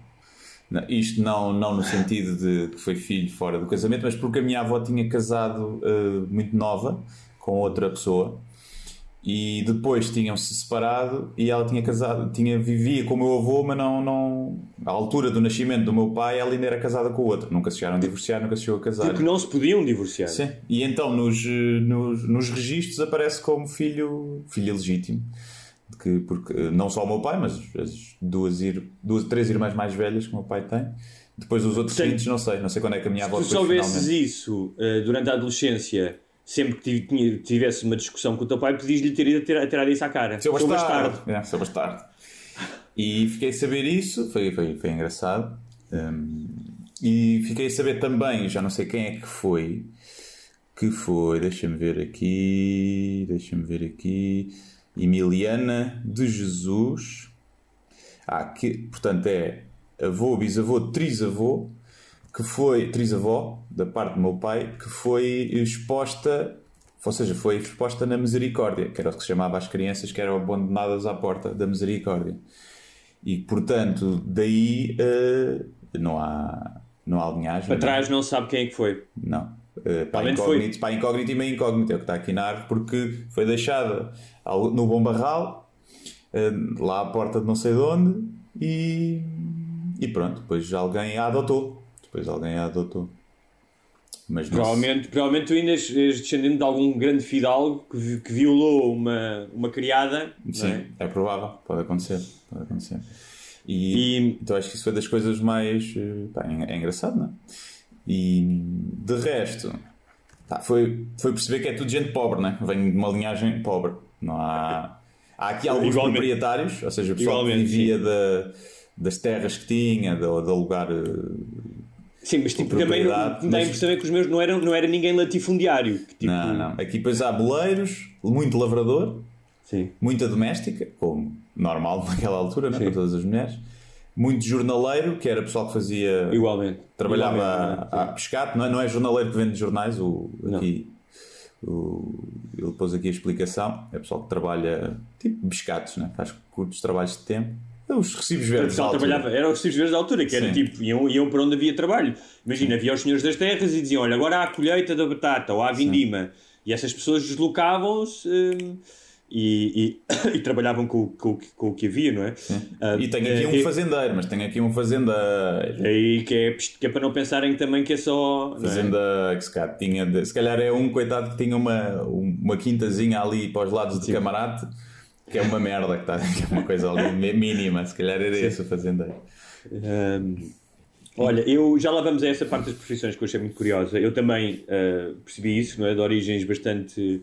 Isto não, não no sentido de que foi filho fora do casamento, mas porque a minha avó tinha casado eh, muito nova com outra pessoa e depois tinham-se separado e ela tinha casado, tinha, vivia com o meu avô, mas não, não. À altura do nascimento do meu pai, ela ainda era casada com o outro. Nunca se chegaram a divorciar, nunca se chegou a casar. Porque não se podiam divorciar. Sim. E então nos, nos, nos registros aparece como filho, filho legítimo. Que, porque não só o meu pai, mas as duas, ir, duas, três irmãs mais velhas que o meu pai tem. Depois os outros Sim. filhos, não sei. Não sei quando é que a minha avó Se tu soubesses isso eh, durante a adolescência, sempre que tivesse uma discussão com o teu pai, podias-lhe ter ido a tirar, tirar isso à cara. Seu Sou bastardo. É, seu bastardo. E fiquei a saber isso, foi, foi, foi engraçado. Hum, e fiquei a saber também, já não sei quem é que foi, que foi, deixa-me ver aqui, deixa-me ver aqui, Emiliana de Jesus. Ah, que, portanto é avô, bisavô, trisavô, que foi, trisavó, da parte do meu pai, que foi exposta, ou seja, foi exposta na misericórdia, que era o que se chamava às crianças que eram abandonadas à porta da misericórdia. E, portanto, daí eh, não há, não há linhagem. Para trás não sabe quem é que foi. Não. Uh, para, Realmente incógnito, para incógnito e meio incógnito, é o que está aqui na árvore, porque foi deixada no bom barral, uh, lá à porta de não sei de onde, e, e pronto, depois alguém a adotou. Depois alguém a adotou. Mas Provavelmente, provavelmente tu ainda és descendente de algum grande fidalgo que, que violou uma, uma criada. Sim, é? é? provável, pode acontecer. Pode acontecer. E, E- então acho que isso foi das coisas mais. eh, pá, é, é engraçado, não é? E de resto, pá, foi, foi perceber que é tudo gente pobre, né? Vem de uma linhagem pobre. Não há. Há aqui alguns Igualmente. proprietários, ou seja, o pessoal que Igualmente, vivia da- das terras que tinha, de, de alugar. Sim, mas tipo, também dá a impressão é que os meus não eram, não era ninguém latifundiário. que, tipo, Não, não. Aqui depois há boleiros, muito lavrador, Sim. muita doméstica, como normal (laughs) naquela altura, né, para todas as mulheres. Muito jornaleiro, que era pessoal que fazia. Igualmente. Trabalhava Igualmente, a, a pescar, não é, não é jornaleiro que vende jornais, o, Não. aqui. O, ele pôs aqui a explicação. É pessoal que trabalha tipo pescados, né? faz curtos trabalhos de tempo. Os recibos verdes. da trabalhava, eram os recibos verdes da altura, que era Sim. tipo, iam, iam para onde havia trabalho. Imagina, havia os senhores das terras e diziam: Olha, agora há a colheita da batata ou há a vindima. E essas pessoas deslocavam-se hum, e, e, (coughs) e trabalhavam com, o- com, com o que havia, não é? Ah, E tenho aqui eh, um eh, fazendeiro, mas tenho aqui um fazendeiro. Aí que é, que é para não pensarem também que é só. é? Fazenda que se calhar, tinha de- se calhar é um coitado que tinha uma, uma quintazinha ali para os lados de camarate que é uma merda que, está, (laughs) que é uma coisa ali mínima, se calhar era esse o fazendeiro. Um, Olha, eu já lá vamos a essa parte das profissões que eu achei muito curiosa. Eu também uh, percebi isso, não é? De origens bastante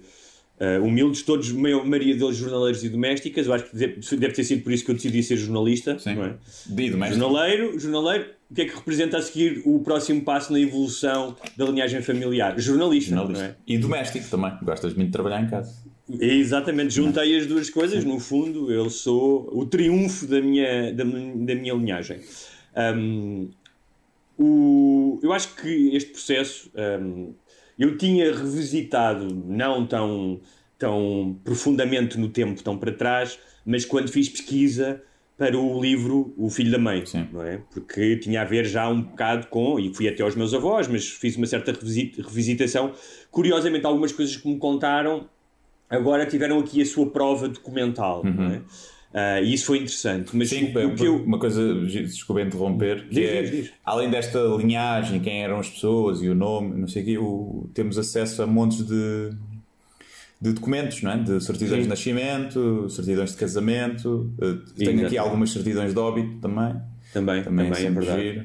uh, humildes, todos, a maioria deles jornaleiros e domésticas. Eu acho que deve, ter sido por isso que eu decidi ser jornalista. Sim. Não é? De doméstico. Jornaleiro, jornaleiro, o que é que representa a seguir o próximo passo na evolução da linhagem familiar? Jornalista, Jornalista. não é? E doméstico também. Gostas muito de trabalhar em casa. Exatamente, juntei as duas coisas. No fundo, eu sou o triunfo da minha, da, da minha linhagem. Um, o, eu acho que este processo um, eu tinha revisitado, não tão, tão profundamente no tempo, tão para trás, mas quando fiz pesquisa para o livro O Filho da Mãe, Sim. não é? Porque tinha a ver já um bocado com, e fui até aos meus avós, mas fiz uma certa revisit- revisitação. Curiosamente, algumas coisas que me contaram agora tiveram aqui a sua prova documental, não é? Ah, e isso foi interessante. Mas Sim, o, que eu, uma coisa, desculpa interromper, que Diz, é, diz, diz. além desta linhagem, quem eram as pessoas e o nome, não sei o quê, o- temos acesso a montes de, de documentos, não é? De certidões Sim. de nascimento, certidões de casamento, eh, tenho aqui algumas certidões de óbito também, também, também, também, é verdade. giro.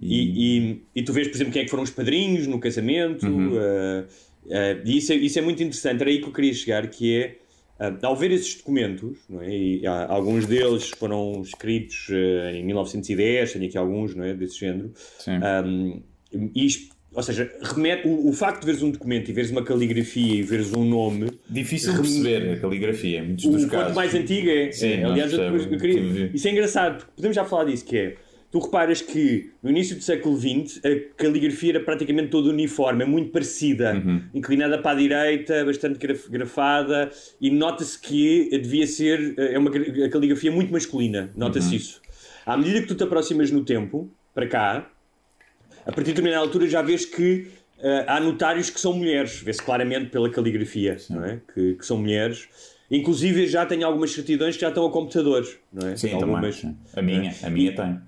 E, e, e tu vês, por exemplo, quem é que foram os padrinhos no casamento, Uhum. ah, ah, e isso é, isso é muito interessante. Era aí que eu queria chegar, que é, ah, ao ver esses documentos, não é? e há- alguns deles foram escritos ah, em 1910, tenho aqui alguns não é? desse género, um, isto, ou seja, remete, o, o facto de veres um documento e veres uma caligrafia e veres um nome, Difícil de perceber a caligrafia, em muitos o dos quanto casos. mais antigo é. Sim, é. Aliás, eu, eu queria, isso é engraçado, porque podemos já falar disso, que é, tu reparas que no início do século XX a caligrafia era praticamente toda uniforme, é muito parecida, Uhum. inclinada para a direita, bastante graf- grafada, e nota-se que devia ser, é uma caligrafia muito masculina, nota-se Uhum. isso. À medida que tu te aproximas no tempo, para cá, a partir de determinada altura já vês que eh, há notários que são mulheres, vê-se claramente pela caligrafia, não é? Que, que são mulheres. Inclusive já tenho algumas certidões que já estão a computadores, não é? Sim, algumas... também. sim. A minha, a minha tem.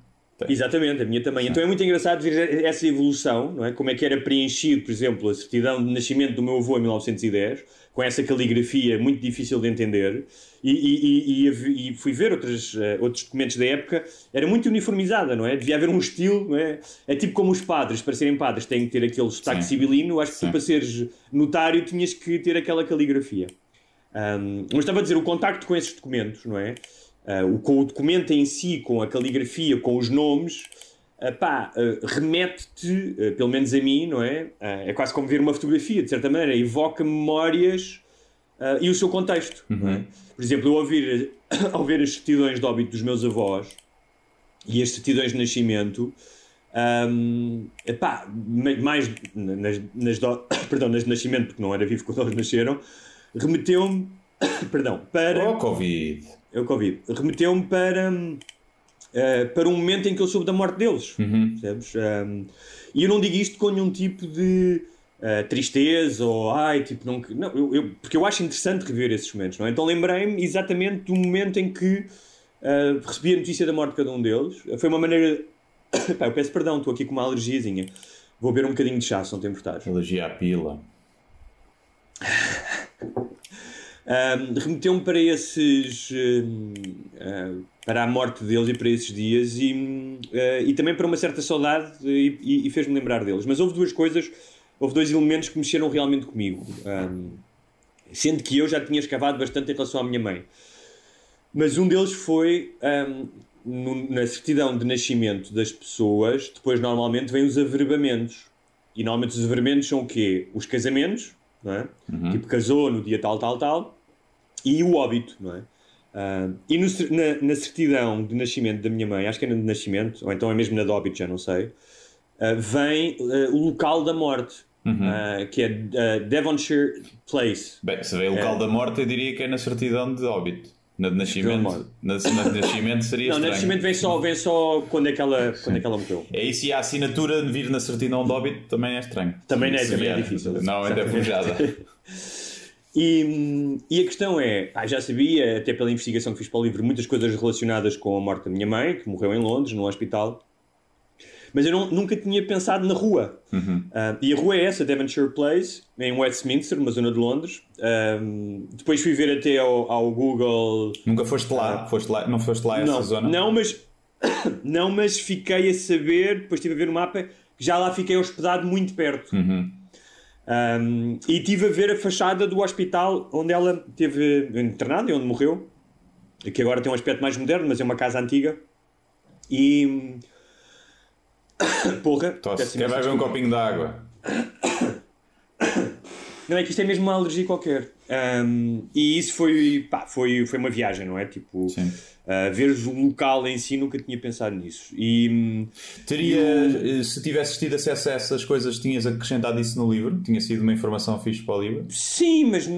Exatamente, a minha também. Então é muito engraçado ver essa evolução, não é? Como é que era preenchido, por exemplo, a certidão de nascimento do meu avô em 1910, com essa caligrafia muito difícil de entender, e, e- e- e- fui ver outros, eh, outros documentos da época, era muito uniformizada, não é? Devia haver um estilo, não é? É tipo como os padres, para serem padres têm que ter aquele sotaque sibilino, acho que Sim. tu para seres notário tinhas que ter aquela caligrafia. Um, mas estava a dizer, o contacto com esses documentos, não é? O, com o documento em si, com a caligrafia, com os nomes, ah, pá, ah, remete-te, pelo menos a mim, não é? É quase como ver uma fotografia, de certa maneira, evoca memórias e o seu contexto, não é? Por exemplo, eu ao ver, (coughs) ao ver as certidões de óbito dos meus avós e as certidões de nascimento, um, epá, ma- mais nas, nas, do- (coughs) perdão, nas de nascimento, porque não era vivo quando eles nasceram, remeteu-me (coughs) perdão, para Oh, Covid. É o Covid, remeteu-me para, eh, para um momento em que eu soube da morte deles. Percebes? Um, e eu não digo isto com nenhum tipo de eh, tristeza ou ai, tipo, não. não eu, eu- porque eu acho interessante rever esses momentos, não é? Então lembrei-me exatamente do momento em que eh, recebi a notícia da morte de cada um deles. Foi uma maneira. (coughs) Pá, eu peço perdão, estou aqui com uma alergiazinha. Vou beber um bocadinho de chá, se não te importares. Alergia à pila. Um, remeteu-me para esses um, uh, para a morte deles e para esses dias e, uh, e também para uma certa saudade e, e- fez-me lembrar deles. Mas houve duas coisas houve dois elementos que mexeram realmente comigo. Um, sendo que eu já tinha escavado bastante em relação à minha mãe. Mas um deles foi no- na certidão de nascimento das pessoas depois normalmente vêm os averbamentos. E normalmente os averbamentos são o quê? os casamentos não é? Tipo, casou no dia tal, tal, tal, e o óbito, não é? Ah, e no na, na certidão de nascimento da minha mãe, acho que é na de nascimento, ou então é mesmo na de óbito, já não sei, ah, vem ah, o local da morte, ah, que é Devonshire Place. Bem, se vê o local É. da morte, eu diria que é na certidão de óbito. Na de nascimento, na, na de nascimento seria Não, estranho. nascimento vem só, vem só quando, é que ela, quando é que ela morreu. É isso e a assinatura de vir na certidão de óbito também é estranho. Também é, também é difícil. Normalmente é forjada. (laughs) E, e a questão é, ah, já sabia, até pela investigação que fiz para o livro, muitas coisas relacionadas com a morte da minha mãe, que morreu em Londres, num hospital. Mas eu não- nunca tinha pensado na rua. Ah, e a rua é essa, Devonshire Place, em Westminster, uma zona de Londres. Ah, depois fui ver até ao, ao Google. Nunca foste lá, foste lá, não foste lá a essa não, zona? não, mas (coughs) Não, mas fiquei a saber, depois estive a ver o mapa, que já lá fiquei hospedado muito perto. Um, e estive a ver a fachada do hospital onde ela teve internada e onde morreu, que agora tem um aspecto mais moderno, mas é uma casa antiga. E. (coughs) Porra, Tosse. Quer ver um copinho de água? (coughs) Não é que isto é mesmo uma alergia qualquer. Um, e isso foi, pá, foi, foi uma viagem, não é? Tipo, uh, veres o local em si, nunca tinha pensado nisso. E. Teria, eh, se tivesses tido acesso a essas coisas, tinhas acrescentado isso no livro? Tinha sido uma informação fixe para o livro? Sim, mas,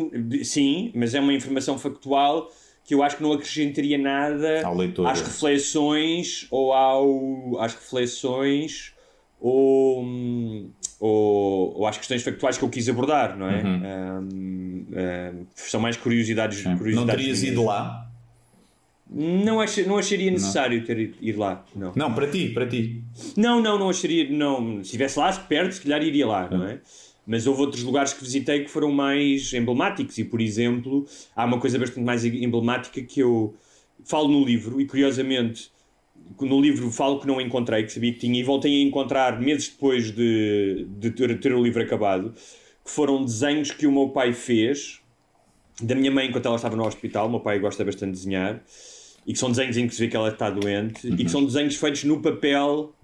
sim, mas é uma informação factual que eu acho que não acrescentaria nada às reflexões ou ao, às reflexões ou, hum, ou, ou às questões factuais que eu quis abordar, não é? Hum, hum, são mais curiosidades. Não curiosidades terias minhas. ido lá? Não, ach, não acharia necessário ter ido ir lá, não. Não, para ti, para ti. Não, não, não acharia. Não, se estivesse lá perto, se calhar iria lá, não é? Mas houve outros lugares que visitei que foram mais emblemáticos e, por exemplo, há uma coisa bastante mais emblemática que eu falo no livro e, curiosamente, no livro falo que não encontrei, que sabia que tinha, e voltei a encontrar meses depois de, de ter, ter o livro acabado, que foram desenhos que o meu pai fez da minha mãe enquanto ela estava no hospital. O meu pai gosta bastante de desenhar e que são desenhos em que se vê que ela está doente e que são desenhos feitos no papel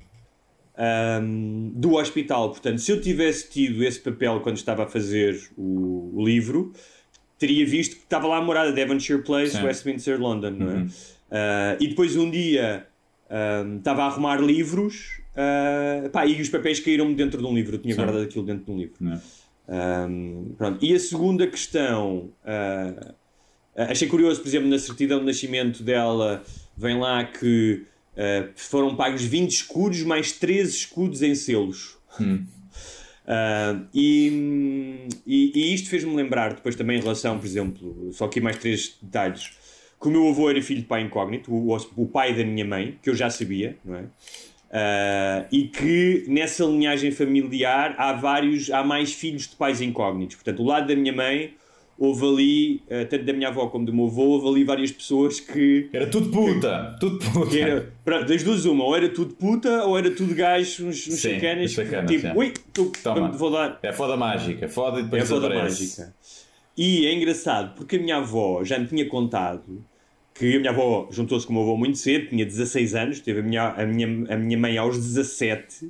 ahm, do hospital. Portanto, se eu tivesse tido esse papel quando estava a fazer o, o livro, teria visto que estava lá a morada Devonshire Place, Sim. Westminster, London, não é? Ah, e depois um dia ahm, estava a arrumar livros ah, pá, e os papéis caíram-me dentro de um livro. Eu tinha Sim. guardado aquilo dentro de um livro. Não é? Um, pronto. E a segunda questão, ah, achei curioso, por exemplo, na certidão de nascimento dela, vem lá que ah, foram pagos 20 escudos mais 13 escudos em selos. (laughs) Ah, e, e, e isto fez-me lembrar, depois também em relação, por exemplo, só aqui mais três detalhes, que o meu avô era filho de pai incógnito, o, o pai da minha mãe, que eu já sabia, não é? Ah, e que nessa linhagem familiar há vários, há mais filhos de pais incógnitos. Portanto, o lado da minha mãe, houve ali, ah, tanto da minha avó como do meu avô, houve ali várias pessoas que. Era tudo puta! Tudo puta! que era, pronto, das duas, uma, ou era tudo puta ou era tudo gajo, uns, uns Sim, sacanas, tipo, sim. ui, tu, Toma. vou dar. É foda mágica, foda e É depois a foda desaparece. mágica. E é engraçado porque a minha avó já me tinha contado que a minha avó juntou-se com o meu avô muito cedo, tinha 16 anos, teve a minha, a minha, a minha mãe aos 17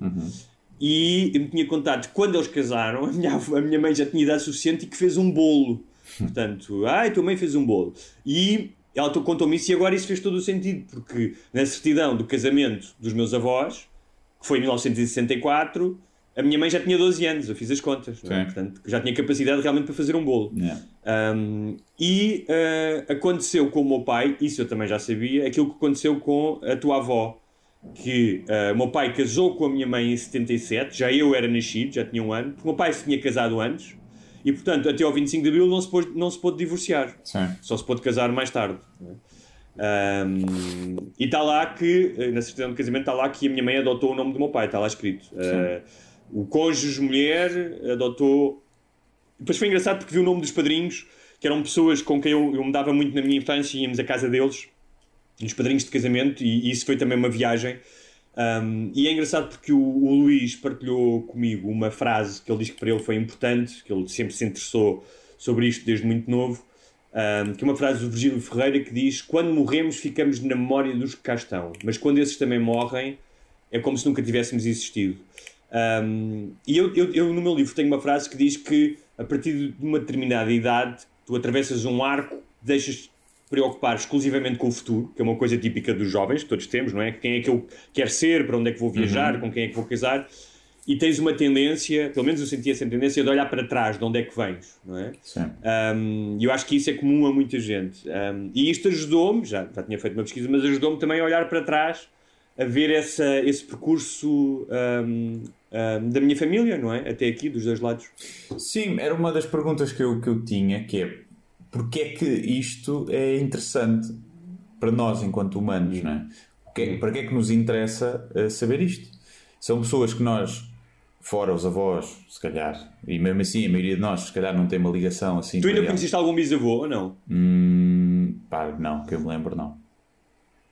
e me tinha contado que quando eles casaram, a minha, a minha mãe já tinha idade suficiente e que fez um bolo. Portanto, ai, tua mãe fez um bolo. E ela to- contou-me isso e agora isso fez todo o sentido, porque na certidão do casamento dos meus avós, que foi em 1964, a minha mãe já tinha 12 anos, eu fiz as contas, é? Portanto, já tinha capacidade realmente para fazer um bolo. Yeah. Um, e uh, aconteceu com o meu pai, isso eu também já sabia, aquilo que aconteceu com a tua avó. Que uh, o meu pai casou com a minha mãe em 77, já eu era nascido, já tinha um ano, porque o meu pai se tinha casado antes, e portanto até ao 25 de Abril não se pôde, não se pôde divorciar, Sim. só se pôde casar mais tarde. é? Um, e está lá que, eh, na certidão de casamento, está lá que a minha mãe adotou o nome do meu pai, está lá escrito. Uh, o cônjuge mulher adotou depois foi engraçado porque vi o nome dos padrinhos, que eram pessoas com quem eu, eu me dava muito na minha infância, íamos à casa deles, os padrinhos de casamento, e, e isso foi também uma viagem. Um, e é engraçado porque o, o Luís partilhou comigo uma frase que ele diz que para ele foi importante, que ele sempre se interessou sobre isto desde muito novo, um, que é uma frase do Virgílio Ferreira que diz: Quando morremos, ficamos na memória dos que cá estão, mas quando esses também morrem, é como se nunca tivéssemos existido. Um, e eu, eu, eu, no meu livro, tenho uma frase que diz que a partir de uma determinada idade, tu atravessas um arco, deixas preocupar exclusivamente com o futuro, que é uma coisa típica dos jovens, que todos temos, não é? Quem é que eu quero ser, para onde é que vou viajar, com quem é que vou casar, e tens uma tendência, pelo menos eu senti essa tendência, de olhar para trás, de onde é que vens, não é? Sim. Um, e eu acho que isso é comum a muita gente. Um, e isto ajudou-me, já, já tinha feito uma pesquisa, mas ajudou-me também a olhar para trás, a ver essa, esse percurso um, um, da minha família, não é? Até aqui, dos dois lados. Sim, era uma das perguntas que eu, que eu tinha, que é porque é que isto é interessante para nós enquanto humanos, não é? Porque, para que é que nos interessa uh, saber isto? São pessoas que nós, fora os avós, se calhar, e mesmo assim a maioria de nós, se calhar, não tem uma ligação assim. Tu ainda conheceste algum bisavô ou não? Hum, pá, não, que eu me lembro, não.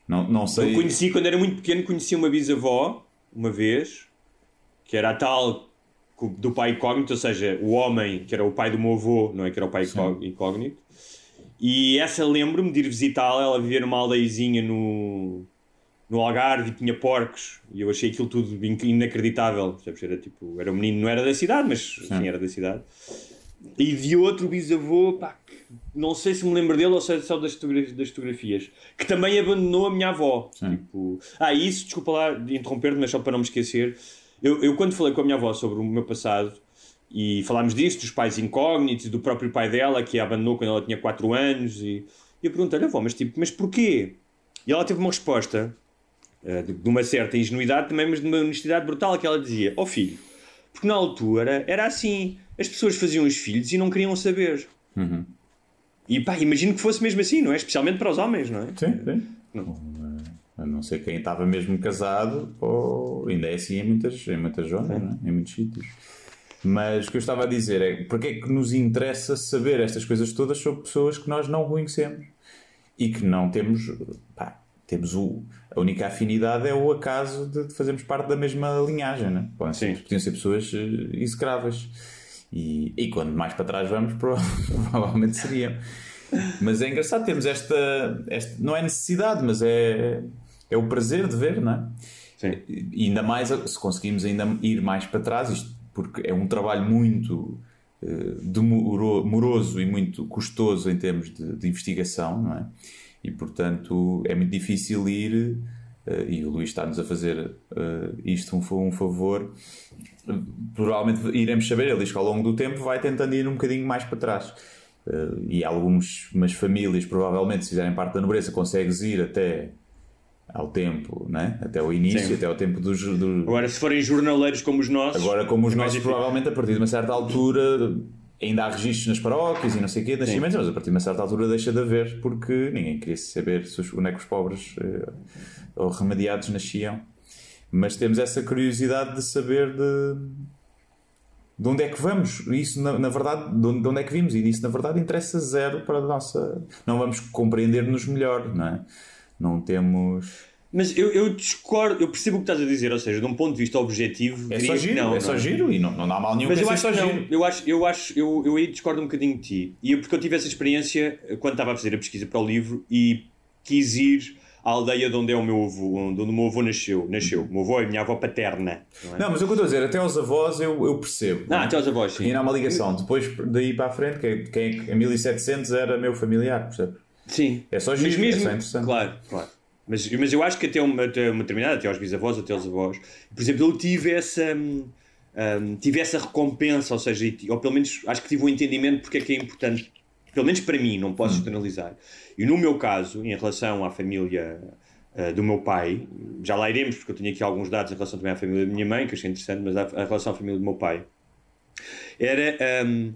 Não, não sei. Eu conheci, quando era muito pequeno, conheci uma bisavó, uma vez, que era a tal do pai incógnito, ou seja, o homem que era o pai do meu avô, não é que era o pai incó- incógnito. E essa lembro-me de ir visitá-la, ela vivia numa aldeiazinha no, no Algarve e tinha porcos, e eu achei aquilo tudo in- inacreditável. Era tipo, era um menino, não era da cidade, mas sim, era da cidade. E vi outro bisavô, pá, não sei se me lembro dele ou se é só das, fotogra- das fotografias, que também abandonou a minha avó. Tipo, ah, isso, desculpa lá de interromper mas só para não me esquecer. Eu, eu, quando falei com a minha avó sobre o meu passado, e falámos disso, dos pais incógnitos, do próprio pai dela, que a abandonou quando ela tinha 4 anos, e e eu perguntei-lhe, avó, mas tipo, mas porquê? E ela teve uma resposta, eh, de, de uma certa ingenuidade também, mas de uma honestidade brutal, que ela dizia, ó filho, porque na altura era assim, as pessoas faziam os filhos e não queriam saber. Uhum. E pá, imagino que fosse mesmo assim, não é? Especialmente para os homens, não é? Sim, sim. A não ser quem estava mesmo casado, ou ainda é assim em muitas, em muitas zonas, não é? em muitos sítios. Mas o que eu estava a dizer é porque é que nos interessa saber estas coisas todas sobre pessoas que nós não conhecemos e que não temos. Pá, temos o, a única afinidade é o acaso de fazermos parte da mesma linhagem, né? Podem ser, podiam ser pessoas eh, execráveis. E, e quando mais para trás vamos, prova- (laughs) provavelmente seriam. Mas é engraçado termos esta, esta. Não é necessidade, mas é, é o prazer de ver, não é? Sim. E ainda mais se conseguimos ainda ir mais para trás, isto porque é um trabalho muito eh, demoro- moroso e muito custoso em termos de, de investigação, não é? E portanto é muito difícil ir, eh, e o Luís está-nos a fazer eh, isto um, um favor. eh, Provavelmente iremos saber, ele diz que ao longo do tempo vai tentando ir um bocadinho mais para trás. Eh, e algumas umas famílias, provavelmente, se fizerem parte da nobreza, consegues ir até ao tempo, né? até o início, Sim. até ao tempo dos, do, Agora, se forem jornaleiros como os nossos. Agora, como os é nossos, provavelmente a partir de uma certa altura ainda há registros nas paróquias e não sei o quê, nascimentos, mas a partir de uma certa altura deixa de haver porque ninguém queria saber se os bonecos pobres eh, ou remediados nasciam. Mas temos essa curiosidade de saber de, de onde é que vamos. Isso, na, na verdade, de onde, de onde é que vimos. E isso, na verdade, interessa zero para a nossa. Não vamos compreender-nos melhor, não é? Não temos. Mas eu, eu discordo, eu percebo o que estás a dizer, ou seja, de um ponto de vista objetivo, É só giro, não, é só não giro e não, não dá mal nenhum Mas eu acho que não. Eu acho, eu acho, eu, eu aí discordo um bocadinho de ti. E é porque eu tive essa experiência eh, quando estava a fazer a pesquisa para o livro e quis ir à aldeia de onde é o meu avô, onde o meu avô nasceu. Nasceu. O meu avô é a minha avó paterna. Não, é? Não, mas o que eu estou a dizer, até aos avós eu, eu percebo. Ah, até aos avós, sim. E não há uma ligação. Depois, daí para a frente, quem, quem em 1700 era meu familiar, percebe? Sim. É só Mas giro, mesmo, é só interessante. Claro, claro. Mas, mas eu acho que até uma, até uma determinada, até aos bisavós, até aos avós, por exemplo, eu tive essa, hum, hum, tive essa recompensa, ou seja, ou pelo menos acho que tive um entendimento porque é que é importante, pelo menos para mim, não posso generalizar. E no meu caso, em relação à família ah, do meu pai, já lá iremos, porque eu tenho aqui alguns dados em relação também à família da minha mãe, que achei interessante, mas a, relação à família do meu pai, era. hum,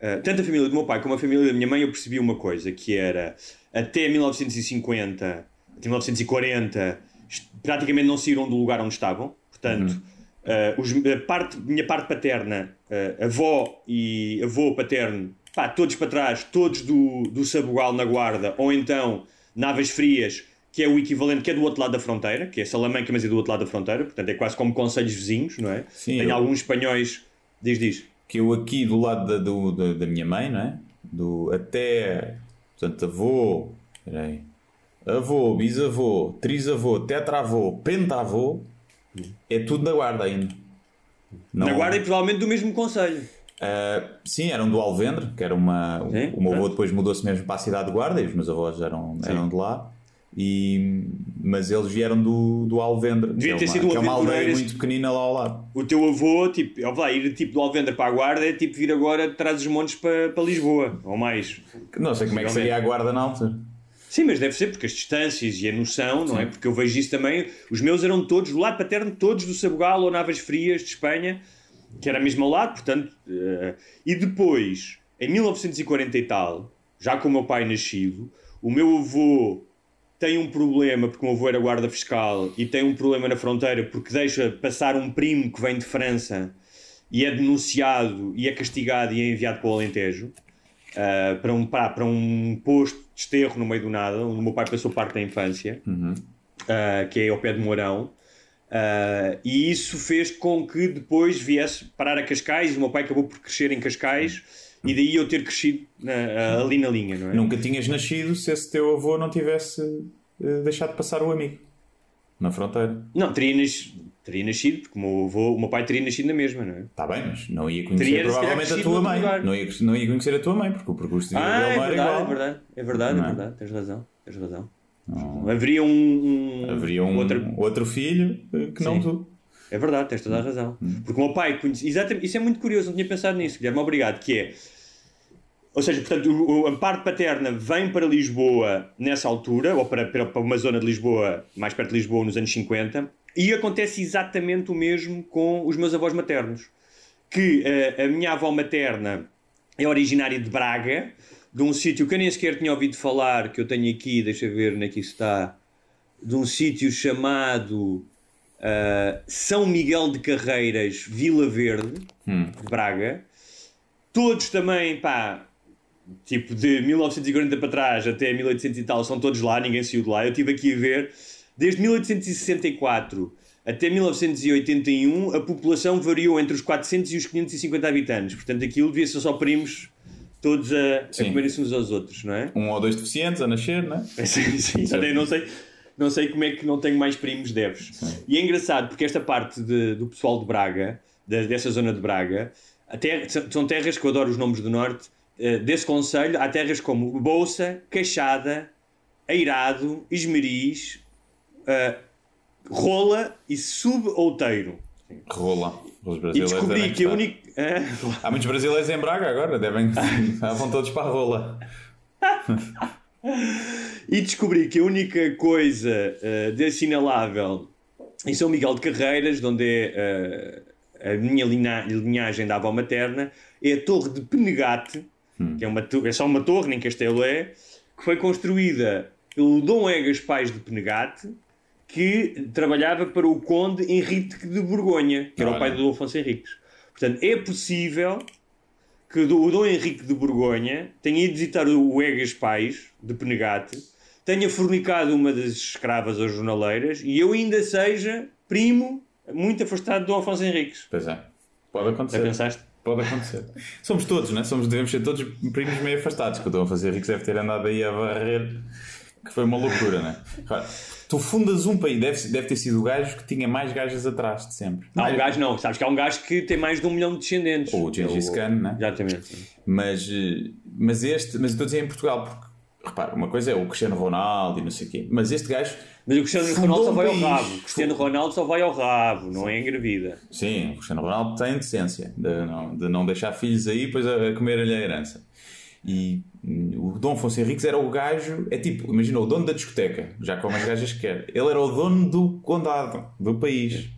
ah, tanto a família do meu pai como a família da minha mãe, eu percebi uma coisa, que era até 1950, até 1940, est- praticamente não saíram do lugar onde estavam. Portanto, ah, os- a parte, minha parte paterna, ah, avó e avô paterno, pá, todos para trás, todos do, do Sabugal na Guarda, ou então Naves Frias, que é o equivalente, que é do outro lado da fronteira, que é Salamanca, mas é do outro lado da fronteira, portanto é quase como conselhos vizinhos, não é? Sim, Tem eu- alguns espanhóis, diz, diz. Que eu aqui do lado da, do- da, da minha mãe, não é? Do, até, portanto, avô, peraí, avô, bisavô, trisavô, tetravô, pentavô, é tudo na guarda ainda. Não- Na Guarda e provavelmente do mesmo conselho. Ah, sim, eram do Alvendre, que era uma. o- Sim, o meu avô depois mudou-se mesmo para a cidade de Guarda e os meus avós eram, eram de lá. E, mas eles vieram do, do Alvendre, Devia ter é uma, sido que é uma aldeia muito pequenina lá ao lado. O teu avô, tipo, ó, lá, ir tipo do Alvendre para a Guarda é tipo vir agora de trás dos montes para, para Lisboa, ou mais. Não sei como é que seria a guarda na altura. Sim, mas deve ser porque as distâncias e a noção, não é? Porque eu vejo isso também. Os meus eram todos, do lado paterno, todos do Sabugal ou Navas Frias de Espanha, que era mesmo ao lado, portanto. eh, e depois, em 1940 e tal, já com o meu pai nascido, o meu avô tem um problema, porque o meu avô era guarda fiscal, e tem um problema na fronteira porque deixa passar um primo que vem de França e é denunciado e é castigado e é enviado para o Alentejo. Uh, para, um, pá, para um posto de esterro no meio do nada, onde o meu pai passou parte da infância. uh, que é ao pé de Mourão. Uh, e isso fez com que depois viesse parar a Cascais. O meu pai acabou por crescer em Cascais e daí eu ter crescido na- ali na linha, não é? Nunca tinhas nascido se esse teu avô não tivesse eh, deixado de passar o amigo na fronteira. Não, teria, nas- teria nascido, porque o meu, avô, o meu pai teria nascido na mesma, não é? Está bem, mas não ia conhecer Teria, provavelmente a tua mãe. lugar. Não ia, não ia conhecer a tua mãe, porque o percurso de vida Ah, dele é não verdade, igual. é verdade, é verdade, Não é é? verdade, tens razão, tens razão. Haveria um, um- Haveria um outra- outro filho eh, que não Sim. tu. É verdade, tens toda a razão. Porque o meu pai conhecia. Exatamente, isso é muito curioso, não tinha pensado nisso, Guilherme, obrigado. Que é. Ou seja, portanto, o- a parte paterna vem para Lisboa nessa altura, ou para, para, uma zona de Lisboa, mais perto de Lisboa, nos anos 50, e acontece exatamente o mesmo com os meus avós maternos. Que eh, a minha avó materna é originária de Braga, de um sítio que eu nem sequer tinha ouvido falar, que eu tenho aqui, deixa ver onde é que está, de um sítio chamado uh, São Miguel de Carreiras, Vila Verde, de Braga. Todos também, pá, tipo de 1940 para trás até 1800 e tal, são todos lá, ninguém saiu de lá. Eu estive aqui a ver, desde 1864 até 1981, a população variou entre os 400 e os 550 habitantes. Portanto, aquilo devia ser só primos todos a, a Sim. comerem-se uns aos outros, não é? Um ou dois deficientes a nascer, não é? (laughs) Sim, sim, até não sei, não sei como é que não tenho mais primos deves. E é engraçado porque esta parte de- do pessoal de Braga, da- dessa zona de Braga, até, são terras que eu adoro os nomes do norte, desse conselho há terras como Bolsa, Caixada, Eirado, Esmeriz, eh, Rola e Subouteiro. Rola. Os E brasileiros descobri devem que a única. Há muitos brasileiros em Braga agora, devem. (laughs) vão todos para a rola. E descobri que a única coisa eh, de assinalável em São Miguel de Carreiras, de onde é eh, a minha linha- linhagem da avó materna, é a Torre de Penegate, que é, uma, é só uma torre, nem castelo é, que foi construída pelo Dom Egas Pais de Penegate, que trabalhava para o Conde Henrique de Borgonha, que era o Olha. pai do Dom Afonso Henriques. Portanto, é possível que o Dom Henrique de Borgonha tenha ido visitar o Egas Pais de Penegate, tenha fornicado uma das escravas ou jornaleiras e eu ainda seja primo muito afastado de Dom Afonso Henriques. Pois é. Pode acontecer. Já pensaste? Pode acontecer. Somos todos, né? Somos, devemos ser todos primos meio afastados, que o Dom fazer ricos deve ter andado aí a varrer, que foi uma loucura, né? Claro, tu fundas um país, deve, deve ter sido o gajo que tinha mais gajas atrás de sempre. Há um Mais- gajo, não, sabes que há um gajo que tem mais de um milhão de descendentes. Ou o Gengis É Khan, né? Exatamente. Mas, mas este, mas eu estou a dizer em Portugal, porque repara, uma coisa é o Cristiano Ronaldo e não sei o quê, mas este gajo. Mas o Cristiano Ronaldo só vai ao rabo. O Cristiano Ronaldo só vai ao rabo, não é engravida. Sim, o Cristiano Ronaldo tem decência de não, de não deixar filhos aí depois a, a comer-lhe a herança. E o Dom Afonso Henriques era o gajo, é tipo, imagina, o dono da discoteca, já com as gajas que quer. Ele era o dono do condado, do país.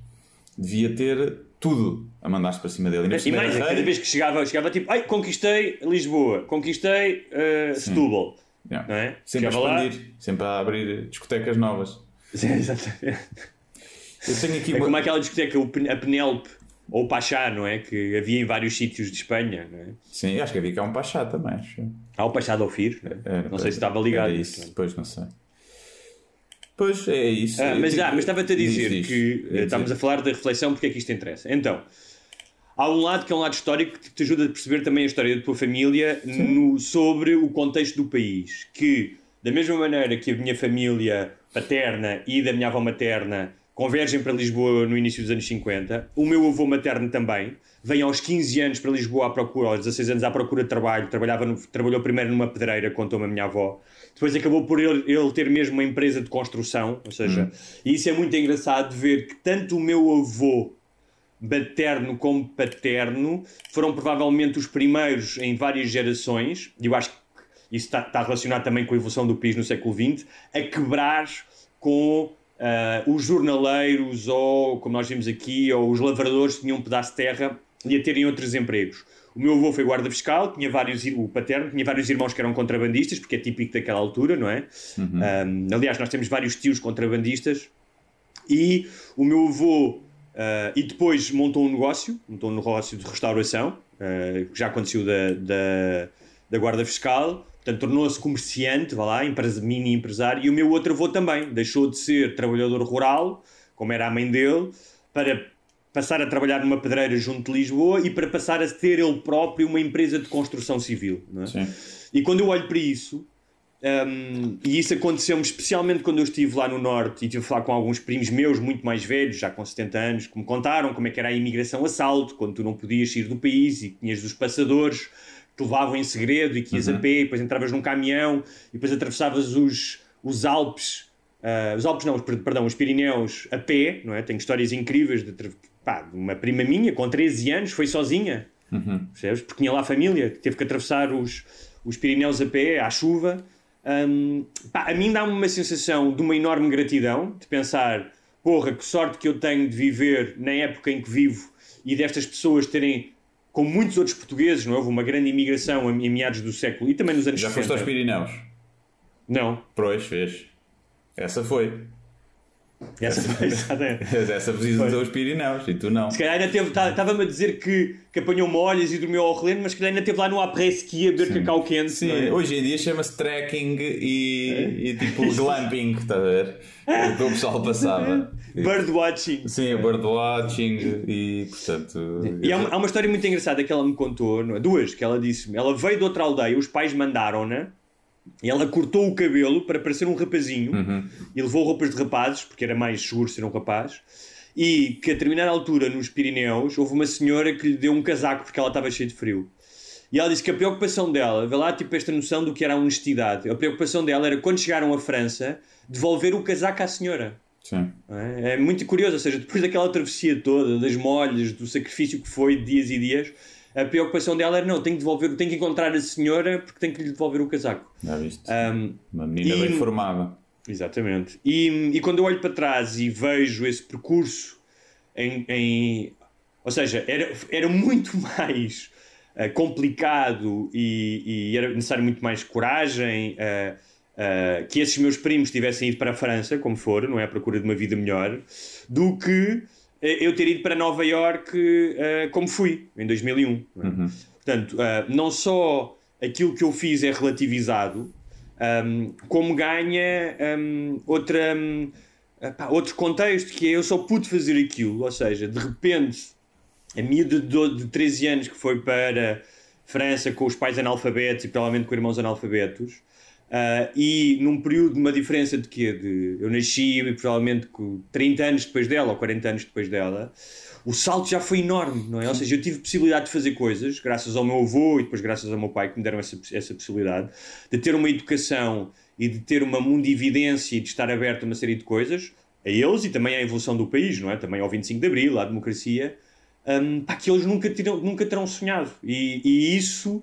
Devia ter tudo a mandar-se para cima dele. E cima mais, cada vez que chegava, chegava tipo, ai, conquistei Lisboa, conquistei uh, Setúbal. Yeah. É? Sempre a Chegava lá- expandir, sempre a abrir discotecas novas. Sim, (laughs) exatamente. Eu tenho aqui É uma- como aquela discoteca, a Penélope, ou o Pachá, não é? Que havia em vários sítios de Espanha, não é? Sim, acho que havia cá um Pachá também. Acho. Há o Pachá de Ofir, não, é? Era, não sei se estava ligado. Era isso, depois não sei. Pois é isso. Ah, mas, Tipo, ah, mas estava-te a diz, dizer diz. que eh, Diz, estamos a diz. falar da reflexão, porque é que isto interessa. Então, há um lado que é um lado histórico que te ajuda a perceber também a história da tua família no- sobre o contexto do país. Que, da mesma maneira que a minha família paterna e da minha avó materna convergem para Lisboa no início dos anos 50, o meu avô materno também vem aos 15 anos para Lisboa à procura, aos 16 anos à procura de trabalho, trabalhava no- trabalhou primeiro numa pedreira, contou-me a minha avó, depois acabou por ele, ele ter mesmo uma empresa de construção, ou seja, e isso é muito engraçado de ver que tanto o meu avô materno como paterno foram provavelmente os primeiros em várias gerações, e eu acho que isso está, está relacionado também com a evolução do país no século XX, a quebrar com ah, os jornaleiros ou, como nós vimos aqui, ou os lavradores que tinham um pedaço de terra e a terem outros empregos. O meu avô foi guarda fiscal, tinha vários, o paterno, tinha vários irmãos que eram contrabandistas, porque é típico daquela altura, não é? Ah, aliás, nós temos vários tios contrabandistas e o meu avô ah, e depois montou um negócio, montou um negócio de restauração, ah, que já aconteceu da, da, da guarda fiscal, Portanto, tornou-se comerciante, vá lá, empresa, mini empresário, e o meu outro avô também deixou de ser trabalhador rural, como era a mãe dele, para passar a trabalhar numa pedreira junto de Lisboa e para passar a ter ele próprio uma empresa de construção civil. É? E quando eu olho para isso, um, e isso aconteceu-me especialmente quando eu estive lá no Norte e tive a falar com alguns primos meus, muito mais velhos, já com 70 anos, que me contaram como é que era a imigração a salto, quando tu não podias sair do país e tinhas os passadores que levavam em segredo e que ias Uhum. a pé, e depois entravas num caminhão e depois atravessavas os, os Alpes, ah, os Alpes não, os, per- perdão, os Pirineus a pé, não é? Tenho histórias incríveis de, pá, de uma prima minha com 13 anos, foi sozinha, percebes? Porque tinha lá a família, que teve que atravessar os, os Pirineus a pé, à chuva. Hum, pá, a mim dá-me uma sensação de uma enorme gratidão, de pensar, porra, que sorte que eu tenho de viver na época em que vivo e destas pessoas terem, como muitos outros portugueses, não é? houve uma grande imigração em meados do século e também nos anos Já 60. foste aos Pirineus? Não, Pois, fez. Essa foi. Essa (laughs) exatamente. Essa visita aos Pirineus e tu não. Se calhar ainda teve, tá, estava-me a dizer que, que apanhou molhas e dormiu ao relento, mas se calhar ainda esteve lá no après-ski a beber cacau quente. Sim, é? hoje em dia chama-se trekking e, e tipo glamping, estás a ver? O que o pessoal passava. (laughs) Birdwatching. Sim, birdwatching e portanto. E há uma, há uma história muito engraçada que ela me contou, é? duas, que ela disse-me. Ela veio de outra aldeia, os pais mandaram-na, ela cortou o cabelo para parecer um rapazinho, e levou roupas de rapazes, porque era mais seguro ser um rapaz, e que a determinada altura, nos Pirineus, houve uma senhora que lhe deu um casaco porque ela estava cheia de frio. E ela disse que a preocupação dela, vê lá tipo esta noção do que era a honestidade, a preocupação dela era quando chegaram à França, devolver o casaco à senhora. Sim. É É muito curioso, ou seja, depois daquela travessia toda, das molhas, do sacrifício que foi de dias e dias, a preocupação dela era: não, tenho que devolver, tenho que encontrar a senhora porque tenho que lhe devolver o casaco. Já viste? Um, Uma menina e- bem formada. Exatamente. E, e quando eu olho para trás e vejo esse percurso em. em- ou seja, era, era muito (laughs) mais eh, complicado e, e era necessário muito mais coragem eh, eh, que esses meus primos tivessem ido para a França, como for, não é? À procura de uma vida melhor, do que eu ter ido para Nova Iorque eh, como fui, em 2001. não é? Portanto, eh, não só aquilo que eu fiz é relativizado, um, como ganha um, outra, um, pá, outro contexto, que é eu só pude fazer aquilo, ou seja, de repente, a miúda de, do- de 13 anos que foi para França com os pais analfabetos e provavelmente com irmãos analfabetos, ah, e num período de uma diferença de quê? De, eu nasci e provavelmente com 30 anos depois dela, ou 40 anos depois dela, o salto já foi enorme, não é? Ou seja, eu tive possibilidade de fazer coisas, graças ao meu avô e depois graças ao meu pai que me deram essa, essa possibilidade, de ter uma educação e de ter uma mundividência e de estar aberto a uma série de coisas, a eles e também à evolução do país, não é? Também ao 25 de Abril, à democracia, um, pá, que eles nunca, terão, nunca terão sonhado. E, e isso,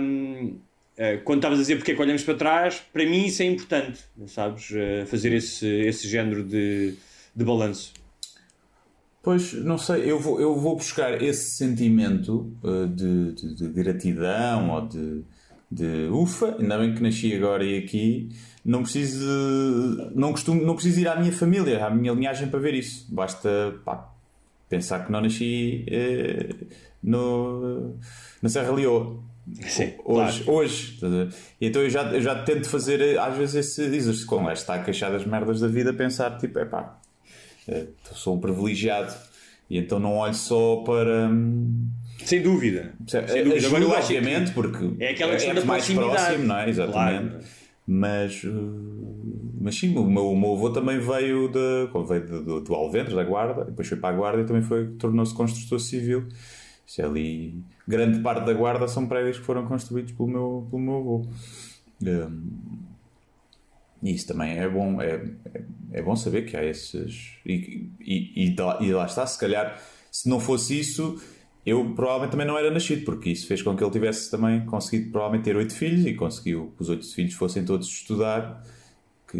um, quando estavas a dizer porque é que olhamos para trás, para mim isso é importante, sabes? Eh, fazer esse, esse género de, de balanço. Pois, não sei, eu vou, eu vou buscar esse sentimento uh, de, de- de gratidão ou de, de ufa, ainda bem que nasci agora e aqui, não preciso, não costumo, não preciso ir à minha família, à minha linhagem para ver isso. Basta pá, pensar que não nasci eh, no, na Serra Leoa. Sim, Hoje, claro. hoje. então eu já, eu já tento fazer eh, às vezes esse exercício, com lá está a queixar das merdas da vida, pensar tipo, é pá, eh, sou um privilegiado e então não olho só para. hum, Sem dúvida. Sem dúvida. Ajuda, Agora acho que obviamente, porque é aquela questão da mais próximo, não é? Exatamente. Claro. Mas, uh, mas sim, o meu, o meu avô também veio, de, veio do, do, do Alventre, da Guarda, depois foi para a Guarda e também foi, tornou-se construtor civil. Isso é ali, grande parte da Guarda são prédios que foram construídos pelo meu, pelo meu avô. Um, isso também é bom, é, é, é bom saber que há esses. E, e, e, e lá está, se calhar, se não fosse isso, eu provavelmente também não era nascido, porque isso fez com que ele tivesse também conseguido provavelmente ter oito filhos e conseguiu que os oito filhos fossem todos estudar. Que,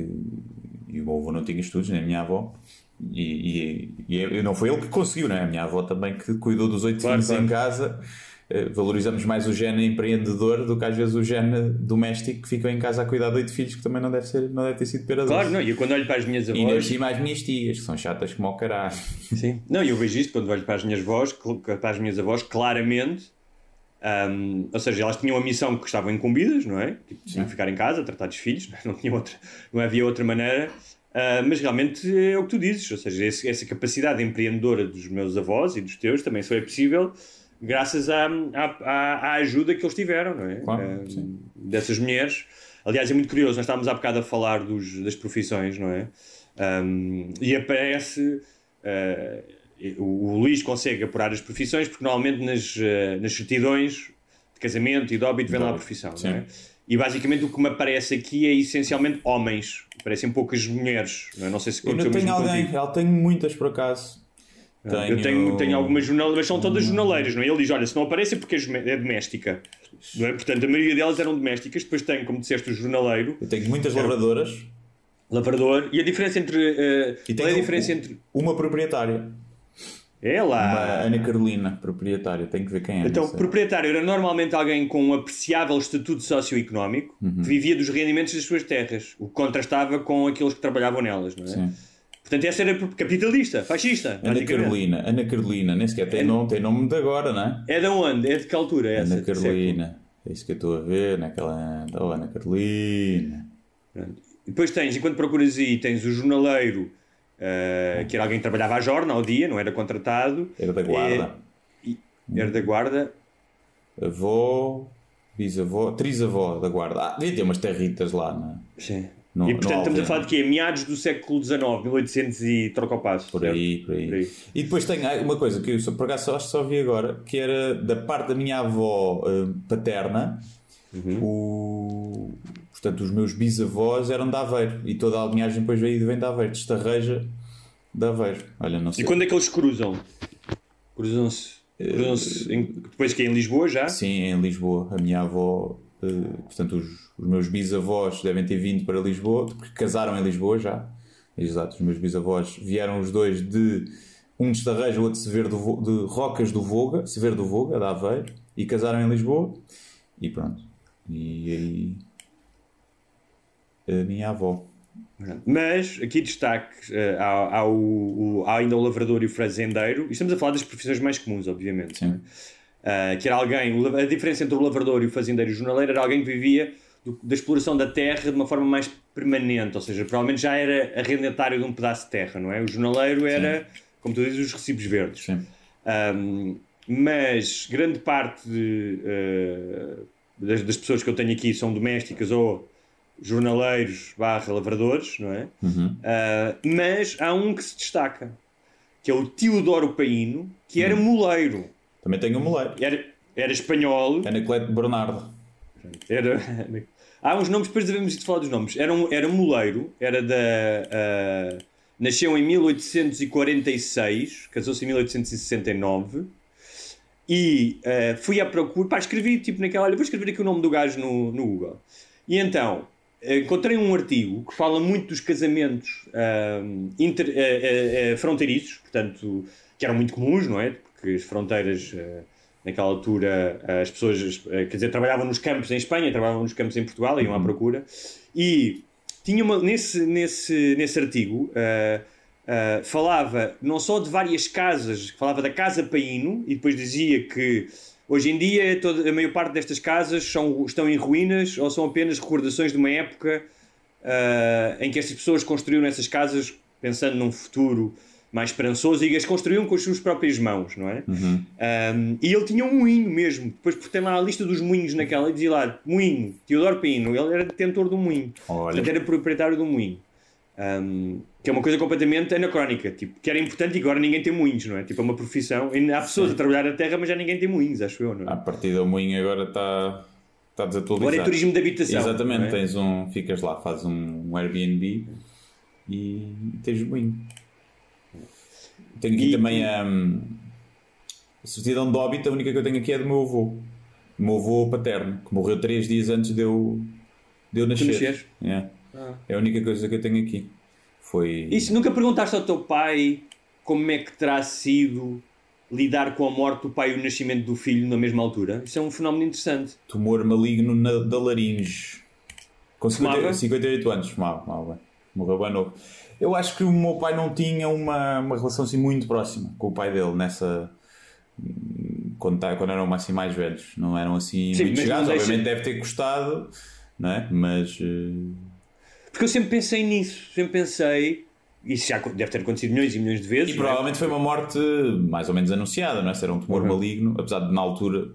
e o meu avô não tinha estudos, nem a minha avó. E, e, e não foi ele que conseguiu, não é? A minha avó também que cuidou dos oito Claro, filhos claro. em casa. Eh, Valorizamos mais o gene empreendedor do que às vezes o gene doméstico que ficou em casa a cuidar de oito filhos, que também não deve, ser, não deve ter sido pera Claro, não. E eu quando olho para as minhas E avós. nasci mais minhas tias, que são chatas como o caralho. Sim. Não, e eu vejo isto quando olho para as minhas avós, para as minhas avós, claramente Um, ou seja, elas tinham a missão que estavam incumbidas, não é? Tipo, tinham que ficar em casa, tratar dos filhos, (laughs) não, tinha outra, não havia outra maneira. Uh, mas realmente é o que tu dizes, ou seja, esse, essa capacidade empreendedora dos meus avós e dos teus também só é possível graças à, à, à ajuda que eles tiveram, não é? Claro, uh, dessas mulheres. Aliás, é muito curioso, nós estávamos há bocado a falar dos, das profissões, não é? Um, e aparece. Uh, o, o Luís consegue apurar as profissões porque normalmente nas, nas certidões de casamento e de óbito vem lá a profissão, não é? E basicamente o que me aparece aqui é essencialmente homens. Parecem poucas mulheres. Não, é? não sei se Eu não tenho alguém, ela tenho muitas por acaso. Tenho... Eu tenho, tenho algumas jornaleiras, mas são todas jornaleiras, não é? Ele diz: olha, se não aparece é porque é doméstica. Não é? Portanto, a maioria delas eram domésticas. Depois tem, como disseste, o jornaleiro. Eu tenho muitas lavradoras. Lavrador. E a diferença entre. Uh, e qual é a diferença entre. Uma proprietária. É lá. Uma Ana Carolina, proprietária. Tenho que ver quem é. Então, proprietário era normalmente alguém com um apreciável estatuto socioeconómico Uhum. que vivia dos rendimentos das suas terras, o que contrastava com aqueles que trabalhavam nelas, não é? Sim. Portanto, essa era capitalista, fascista. Ana. Carolina, Ana Carolina, nem sequer tem, nome, tem nome de agora, não é? É de onde? É de que altura é essa? Ana Carolina, é isso que eu estou a ver, naquela. Oh, Ana Carolina. Depois tens, enquanto procuras aí, tens o jornaleiro, eh, que era alguém que trabalhava à jorna ao dia, não era contratado. Era da guarda. Eh, e- era da guarda. Avó, bisavó, trisavó da guarda. Ah, devia ter umas territas lá, não é? Sim. No- e portanto estamos a falar de quê? Meados do século XIX, 1800 e troca o passo. Por aí, por aí, Por aí. E depois tem uma coisa que eu só, por acaso acho que só vi agora, que era da parte da minha avó eh, paterna, Uhum. o, portanto, os meus bisavós eram de Aveiro e toda a linhagem depois veio vem de Aveiro, de Estarreja de Aveiro. Olha, não sei. E quando é que eles cruzam? Cruzam-se. cruzam-se em- depois que é em Lisboa já? Sim, em Lisboa. A minha avó, eh, portanto, os, os meus bisavós devem ter vindo para Lisboa, porque casaram em Lisboa já. Exato, os meus bisavós vieram os dois de um de Estarreja, o outro de, Severo do, Vo- de Rocas do Voga, Severo do Voga, da Aveiro, e casaram em Lisboa. E pronto. E aí. A minha avó. Mas aqui destaque eh, há, há o, o- há ainda o lavrador e o fazendeiro. E estamos a falar das profissões mais comuns, obviamente. Sim. Ah, que era alguém, a diferença entre o lavrador e o fazendeiro e o jornaleiro era alguém que vivia do- da exploração da terra de uma forma mais permanente, ou seja, provavelmente já era arrendatário de um pedaço de terra, não é? O jornaleiro era, como tu dizes, os recibos verdes. Sim. Um, mas grande parte de, uh, das, das pessoas que eu tenho aqui são domésticas ou jornaleiros barra lavradores, não é? Uhum. Uh, mas há um que se destaca, que é o Teodoro Paíno, que era Uhum. moleiro. Também tenho um moleiro. Era, era espanhol. Anacleto Bernardo. Era... (laughs) Há uns nomes, depois devemos de falar dos nomes. Era, um, era moleiro, era da. ah, nasceu em 1846, casou-se em 1869 e ah, fui à procura. Pá, escrevi tipo naquela. Olha, vou escrever aqui o nome do gajo no, no Google. E então. Eh, Encontrei um artigo que fala muito dos casamentos ah, inter- eh, eh, eh, fronteiriços, portanto, que eram muito comuns, não é? Porque as fronteiras, naquela altura, as pessoas, quer dizer, trabalhavam nos campos em Espanha, trabalhavam nos campos em Portugal, iam à procura, e tinha uma, nesse, nesse, nesse artigo, falava não só de várias casas, falava da Casa Paíno, e depois dizia que hoje em dia toda, a maior parte destas casas são, estão em ruínas ou são apenas recordações de uma época ah, em que estas pessoas construíram essas casas pensando num futuro mais esperançoso e as construíam com as suas próprias mãos, não é? Uhum. Um, e ele tinha um moinho mesmo. Depois porque tem lá a lista dos moinhos naquela e dizia lá, moinho, Teodoro Pino, ele era detentor de um moinho. Olha. Portanto, era proprietário um moinho. Um, que é uma coisa completamente anacrónica, tipo, que era importante e agora ninguém tem moinhos, não é? Tipo, é uma profissão. Há pessoas a trabalhar na terra, mas já ninguém tem moinhos, acho eu, não é? A partir do moinho agora está está desatualizado. Agora é turismo de habitação, Exatamente, é? tens um, ficas lá, fazes um, um Airbnb e tens o moinho. Tenho aqui E- também a, a certidão de óbito, a única que eu tenho aqui é do meu avô. Do meu avô paterno, que morreu três dias antes de eu, de eu nascer. nasceres? É. Ah. é a única coisa que eu tenho aqui. Foi. Isso, nunca perguntaste ao teu pai como é que terá sido lidar com a morte do pai e o nascimento do filho na mesma altura? Isso é um fenómeno interessante. tumor maligno na, da laringe. Com 50, Fumava? 58 anos, fumava, fumava. Morreu bem novo. Eu acho que o meu pai não tinha uma, uma relação assim muito próxima com o pai dele nessa, quando, tá- quando eram assim mais velhos. Não eram assim Sim, muito chegados. deixa- Obviamente deve ter custado, não é? Mas. eh, Porque eu sempre pensei nisso, sempre pensei, isso já deve ter acontecido milhões e milhões de vezes. E é? provavelmente foi uma morte mais ou menos anunciada, não é? Se era um tumor maligno, apesar de na altura.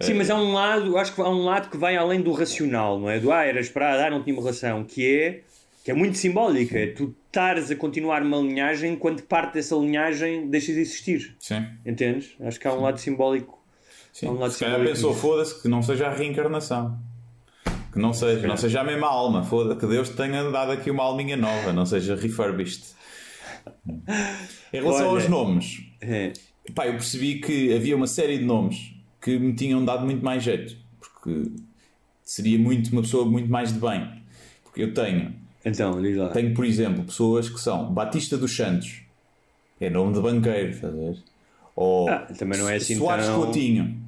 Sim, mas há um lado, acho que há um lado que vai além do racional, não é? Do ah, era esperado, ah, não tinha uma relação, que é, que é muito simbólica. É tu estares a continuar uma linhagem quando parte dessa linhagem deixa de existir. Sim. Entendes? Acho que há um lado simbólico. Sim. Um lado Se calhar pensou, foda-se, que não seja a reencarnação. Que não seja, não seja a mesma alma, foda que Deus te tenha dado aqui uma alminha nova, não seja refurbished. Em relação Olha, aos nomes, É. pá, eu percebi que havia uma série de nomes que me tinham dado muito mais jeito, porque seria muito uma pessoa muito mais de bem. Porque eu tenho, Então, diz lá. tenho por exemplo, pessoas que são Batista dos Santos, é nome de banqueiro, estás a ver? Ou Ah, também não é assim Soares tão- Coutinho.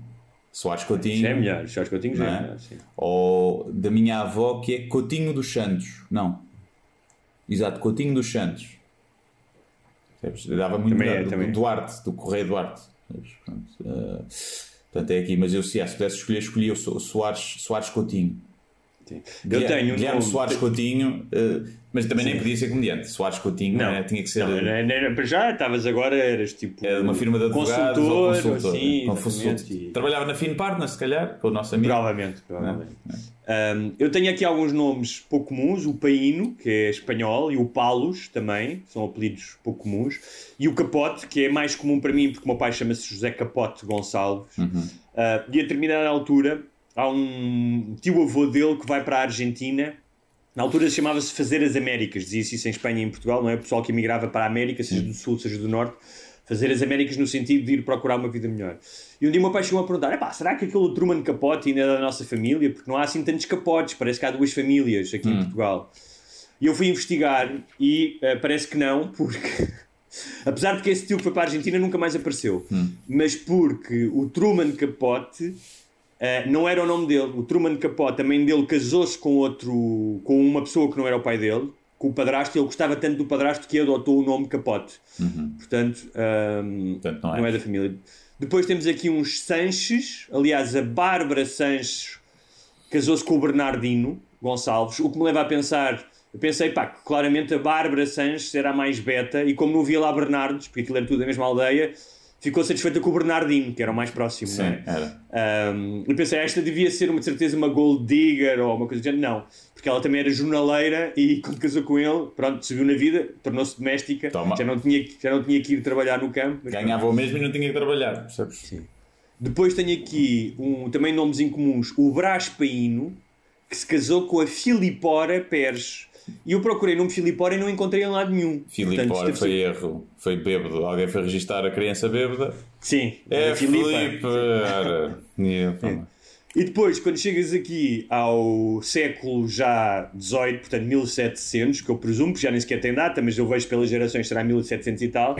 Soares Coutinho. Já é melhor, eu tinha já é é? melhor, sim. Ou da minha avó, que é Coutinho dos Santos. Não. Exato, Coutinho dos Santos. Dava muito Também da- é, do, também é. Duarte, do Correio Duarte. Portanto, eh, portanto, é aqui. Mas eu, se, se pudesse escolher, escolhia o So- Soares, Soares Coutinho. Sim. Eu Guilherme, tenho um Guilherme Soares Coutinho, eh, mas também nem podia ser comediante. Soares Coutinho Não, eh, tinha que ser. Não, não, não era- para já estavas agora, eras tipo. é de uma firma de advogados consultor, ou consultor. Sim, né? Consultor. e- Trabalhava na Finpartner, se calhar, com o nosso amigo. Provavelmente, provavelmente. Um, eu tenho aqui alguns nomes pouco comuns: o Paíno, que é espanhol, e o Palos também, são apelidos pouco comuns, e o Capote, que é mais comum para mim, porque o meu pai chama-se José Capote Gonçalves. Uhum. Uh, e a determinada altura, há um tio-avô dele que vai para a Argentina. Na altura chamava-se Fazer as Américas, dizia-se isso em Espanha e em Portugal, não é? O pessoal que emigrava para a América, seja do Sul, seja do Norte, fazer as Américas no sentido de ir procurar uma vida melhor. E um dia o meu pai chegou a perguntar: "Epá, será que aquele Truman Capote ainda é da nossa família? Porque não há assim tantos capotes, parece que há duas famílias aqui em Portugal. E eu fui investigar e eh, parece que não, porque. (laughs) Apesar de que esse tio que foi para a Argentina nunca mais apareceu, mas porque o Truman Capote eh, não era o nome dele. O Truman Capote, a mãe dele, casou-se com outro, com uma pessoa que não era o pai dele, com o padrasto, ele gostava tanto do padrasto que adotou o nome Capote. Portanto, ahm, Portanto, não é. não é da família. Depois temos aqui uns Sanches, aliás, a Bárbara Sanches casou-se com o Bernardino Gonçalves, o que me leva a pensar. Eu pensei, pá, que claramente a Bárbara Sanches era a mais beta, e como não havia lá Bernardos, porque aquilo era tudo da mesma aldeia, ficou satisfeita com o Bernardino, que era o mais próximo. Sim, não é? era. Um, eu pensei, esta devia ser uma de certeza uma gold digger ou uma coisa do género. Não, porque ela também era jornaleira e quando casou com ele, pronto, seguiu na vida, tornou-se doméstica, Toma. já não, tinha, já não tinha que ir trabalhar no campo. Ganhava o mesmo e não tinha que trabalhar, percebes? depois tenho aqui um, também nomes incomuns: o Brás Paíno, que se casou com a Filipora Pérez. E eu procurei nome Filipora e não encontrei em lado nenhum. Filipe, isto foi ser- erro. Foi bêbado. Alguém foi registar a criança bêbada. Sim, É a Filipa. Filipe. Ora. E, depois, quando chegas aqui ao século já 18, portanto 1700, que eu presumo que já nem sequer tem data, mas eu vejo pelas gerações será 1700 e tal,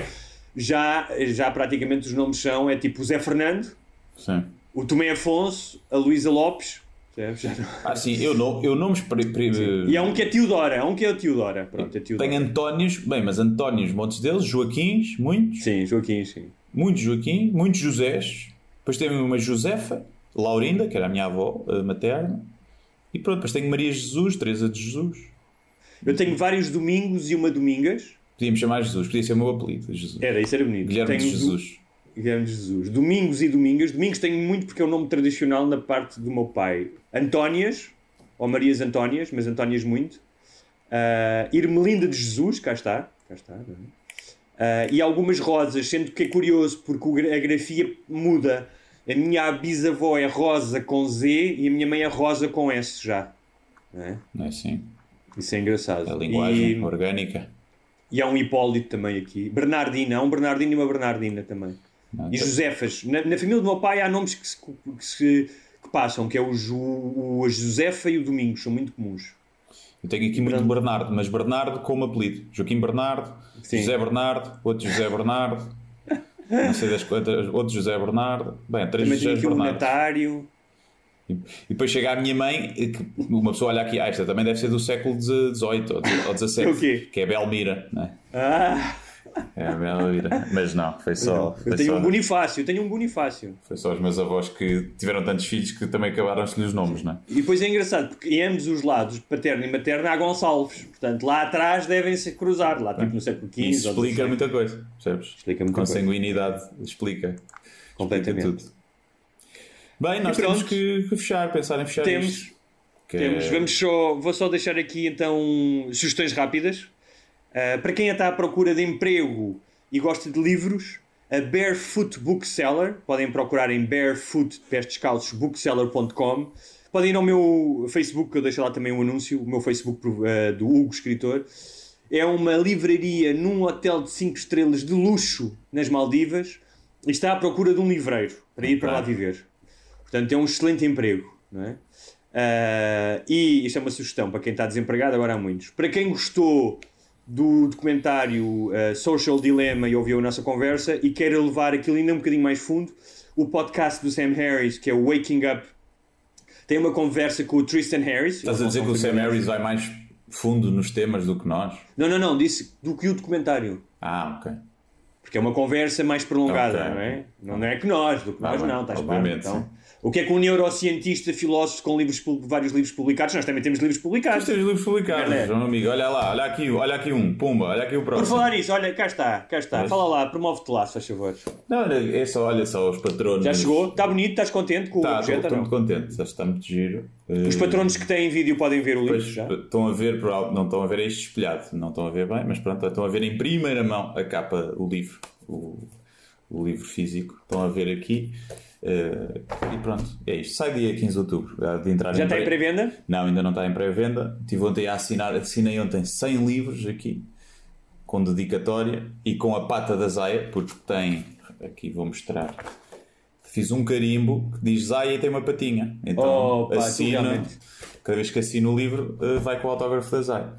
já, já praticamente os nomes são, é tipo o Zé Fernando, Sim. o Tomé Afonso, a Luísa Lopes, percebes? Já não- Ah, sim, eu, não, eu nomes. Pri, pri, e há um que é Teodora, há um que é Teodora, pronto, é Teodora. Tenho Antónios, bem, mas Antónios, montes deles, Joaquins, muitos, Sim, Joaquim, sim. muitos Joaquim, muitos Josés. Depois teve uma Josefa, Laurinda, que era a minha avó eh, materna. E pronto, depois tenho Maria Jesus, Teresa de Jesus. Eu tenho vários domingos e uma domingas, Podíamos chamar Jesus, podia ser o meu apelido, Jesus. era, isso era bonito. Guilherme de Tenho do- Jesus. Guilherme Jesus. Domingos e Domingas. Domingos tenho muito porque é o nome tradicional na parte do meu pai. Antónias, ou Marias Antónias, mas Antónias muito. Ah, Irmelinda de Jesus, cá está. Cá está é? Ah, e algumas rosas, sendo que é curioso porque a grafia muda. A minha bisavó é Rosa com Z e a minha mãe é Rosa com S já. Não é? Não é assim? Isso é engraçado. A linguagem E, orgânica. e há um Hipólito também aqui. Bernardina, há um Bernardino e uma Bernardina também. Não, E Josefas. Na, na família do meu pai há nomes que se, que se- que passam, que é o, o a Josefa e o Domingos, são muito comuns. Eu tenho aqui muito Bernardo, mas Bernardo como apelido. Joaquim Bernardo, Sim. José Bernardo, outro José Bernardo, não sei das quantas, outro José Bernardo. Bem, três Também José Bernardo. Natário. E, e depois chega a minha mãe, que uma pessoa olha aqui, ah, esta também deve ser do século XVIII ou XVII (laughs) que é Belmira, não é? Ah, É a bela vida. Mas não, foi só. Eu foi tenho só, um Bonifácio, eu tenho um Bonifácio. Foi só os meus avós que tiveram tantos filhos que também acabaram-se os nomes, não é? E depois é engraçado, porque em ambos os lados, paterno e materno, há Gonçalves. Portanto, lá atrás devem-se cruzar, lá tipo no século XV. Isso explica muita coisa, percebes? Explica muita coisa. Consanguinidade explica. Completamente. Explica tudo. Bem, nós temos que, que fechar, pensar em fechar Temos. isto. Que Temos, é- vamos só, vou só deixar aqui então sugestões rápidas. Uh, para quem está à procura de emprego e gosta de livros, a Barefoot Bookseller, podem procurar em barefoot, pés descalços, bookseller.com. Podem ir ao meu Facebook, que eu deixo lá também um anúncio, o meu Facebook uh, do Hugo Escritor. É uma livraria num hotel de 5 estrelas de luxo nas Maldivas e está à procura de um livreiro para ir para lá viver. Portanto, é um excelente emprego, não é? Ah, e isto é uma sugestão para quem está desempregado, agora há muitos. Para quem gostou do documentário ah, Social Dilemma e ouviu a nossa conversa e quer levar aquilo ainda um bocadinho mais fundo, o podcast do Sam Harris, que é o Waking Up, tem uma conversa com o Tristan Harris. Estás a dizer que o Sam Harris vai mais fundo nos temas do que nós? Não, não, não, disse do que o documentário. Ah, ok. Porque é uma conversa mais prolongada, Ok. não é? Não é que nós, do que Tá nós bem, não, estás claro? Então, o que é que um neurocientista, filósofo com livros, vários livros publicados, nós também temos livros publicados. Nós temos livros publicados, Verdade. João amigo. Olha lá, olha aqui, olha aqui um, pumba, olha aqui o Por próximo. falar nisso, olha, cá está, cá está. Mas- Fala lá, promove-te lá, se faz favor. Não, olha, é só, olha só os patronos. Já chegou? Está bonito? Estás contente com o Tá, objeto estou ou muito contente, já está muito giro. Os Eh, patronos que têm vídeo podem ver o livro Pois, já? estão a ver, por não estão a ver este espelhado, não estão a ver bem, mas pronto, estão a ver em primeira mão a capa, o livro, o, o livro físico, estão a ver aqui. Eh, e pronto, é isto. Sai dia 15 de outubro. há De entrar Já em está em pré- pré-venda? Não, ainda não está em pré-venda. Estive ontem a assinar, assinei ontem 100 livros aqui, com dedicatória e com a pata da Zaya, porque tem, aqui vou mostrar, fiz um carimbo que diz Zaya e tem uma patinha. Então Oh, pá, assino, realmente- cada vez que assino o livro, eh, vai com o autógrafo da Zaya.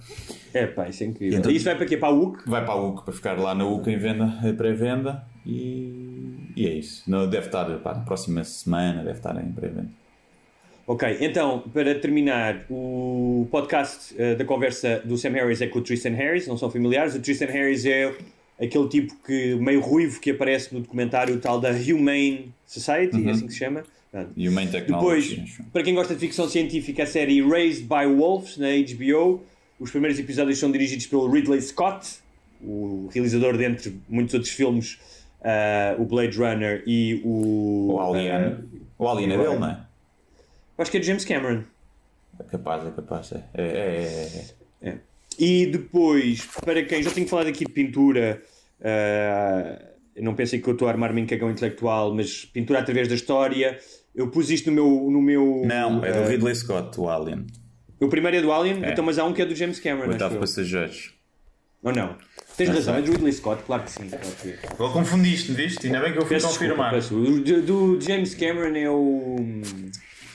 É pá, isso é incrível. Então- Isso vai para quê? Para a UC? Vai para a UC para ficar lá na UC em venda, pré-venda e, e é isso. Não, deve estar, pá, na próxima semana deve estar em pré-venda. Ok, então, para terminar, o podcast eh, da conversa do Sam Harris é com o Tristan Harris, não são familiares. O Tristan Harris é aquele tipo que meio ruivo que aparece no documentário tal da Humane Society, Uhum. é assim que se chama. E Main Technology. Depois, para quem gosta de ficção científica, a série Raised by Wolves na HBO. Os primeiros episódios são dirigidos pelo Ridley Scott, o realizador de entre muitos outros filmes, ah, o Blade Runner e o. O Alien. ah, o Alien é dele, não é? acho que é de James Cameron. É capaz, é capaz. É, é, é, é. É. E depois, para quem já tenho falado aqui de pintura, eu não pensei que eu estou a armar-me em cagão intelectual, mas pintura através da história. Eu pus isto no meu. No meu Não, é do Ridley Scott, o Alien. O primeiro é do Alien, É. então, mas há um que é do James Cameron. Oitavo. Passageiros. Ou não? Tens razão, é do Ridley Scott, claro que sim. Claro que. Agora confundiste, viste? Ainda bem que eu fui Peço confirmar. O do, do James Cameron é o.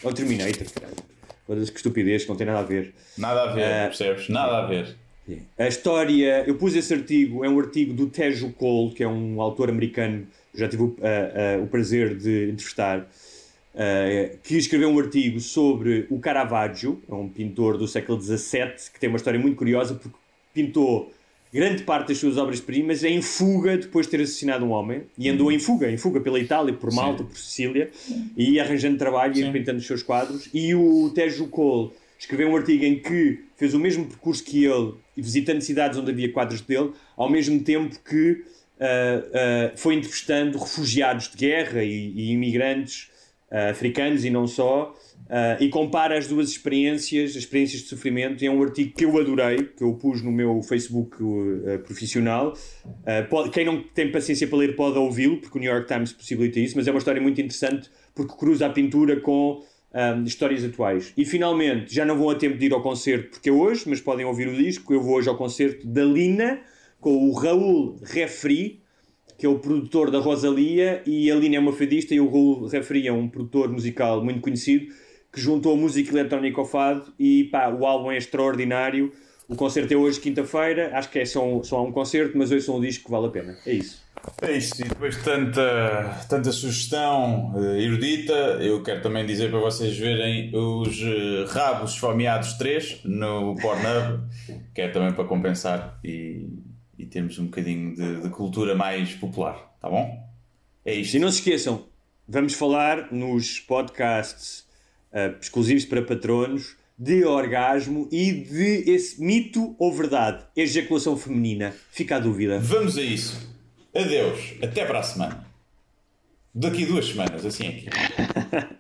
é o Terminator, caralho. Que estupidez, que não tem nada a ver. Nada a ver, Ah. percebes? Nada a ver. A história, eu pus esse artigo, é um artigo do Tejo Cole, que é um autor americano, já tive o, ah, ah, o prazer de entrevistar, ah, que escreveu um artigo sobre o Caravaggio, é um pintor do século XVII, que tem uma história muito curiosa, porque pintou grande parte das suas obras-primas em fuga depois de ter assassinado um homem, e andou em fuga, em fuga pela Itália, por Malta, por Sicília, e arranjando trabalho e ia pintando os seus quadros, e o Tejo Cole escreveu um artigo em que fez o mesmo percurso que ele, e visitando cidades onde havia quadros dele, ao mesmo tempo que ah, ah, foi entrevistando refugiados de guerra e, e imigrantes ah, africanos e não só, ah, e compara as duas experiências, as experiências de sofrimento, e é um artigo que eu adorei, que eu pus no meu Facebook ah, profissional. Ah, pode- quem não tem paciência para ler pode ouvi-lo, porque o New York Times possibilita isso, mas é uma história muito interessante porque cruza a pintura com um, histórias atuais. E finalmente, já não vão a tempo de ir ao concerto porque é hoje, mas podem ouvir o disco. Eu vou hoje ao concerto da Lina com o Raul Refri, que é o produtor da Rosalia, e a Lina é uma fadista e o Raul Refri é um produtor musical muito conhecido que juntou música eletrónica ao fado e pá, o álbum é extraordinário. O concerto é hoje, quinta-feira. Acho que é só, só um concerto, mas hoje são um disco que vale a pena. É isso. É isto, e depois de tanta, tanta sugestão eh, erudita, eu quero também dizer para vocês verem os eh, Rabos Esfomeados 3 no Pornhub, que é também para compensar e, e temos um bocadinho de, de cultura mais popular, tá bom? É isto. E não se esqueçam, vamos falar nos podcasts uh, exclusivos para patronos de orgasmo e de esse mito ou verdade, ejaculação feminina. Fica a dúvida. Vamos a isso. Adeus. Até para a semana. Daqui duas semanas, assim aqui. (laughs)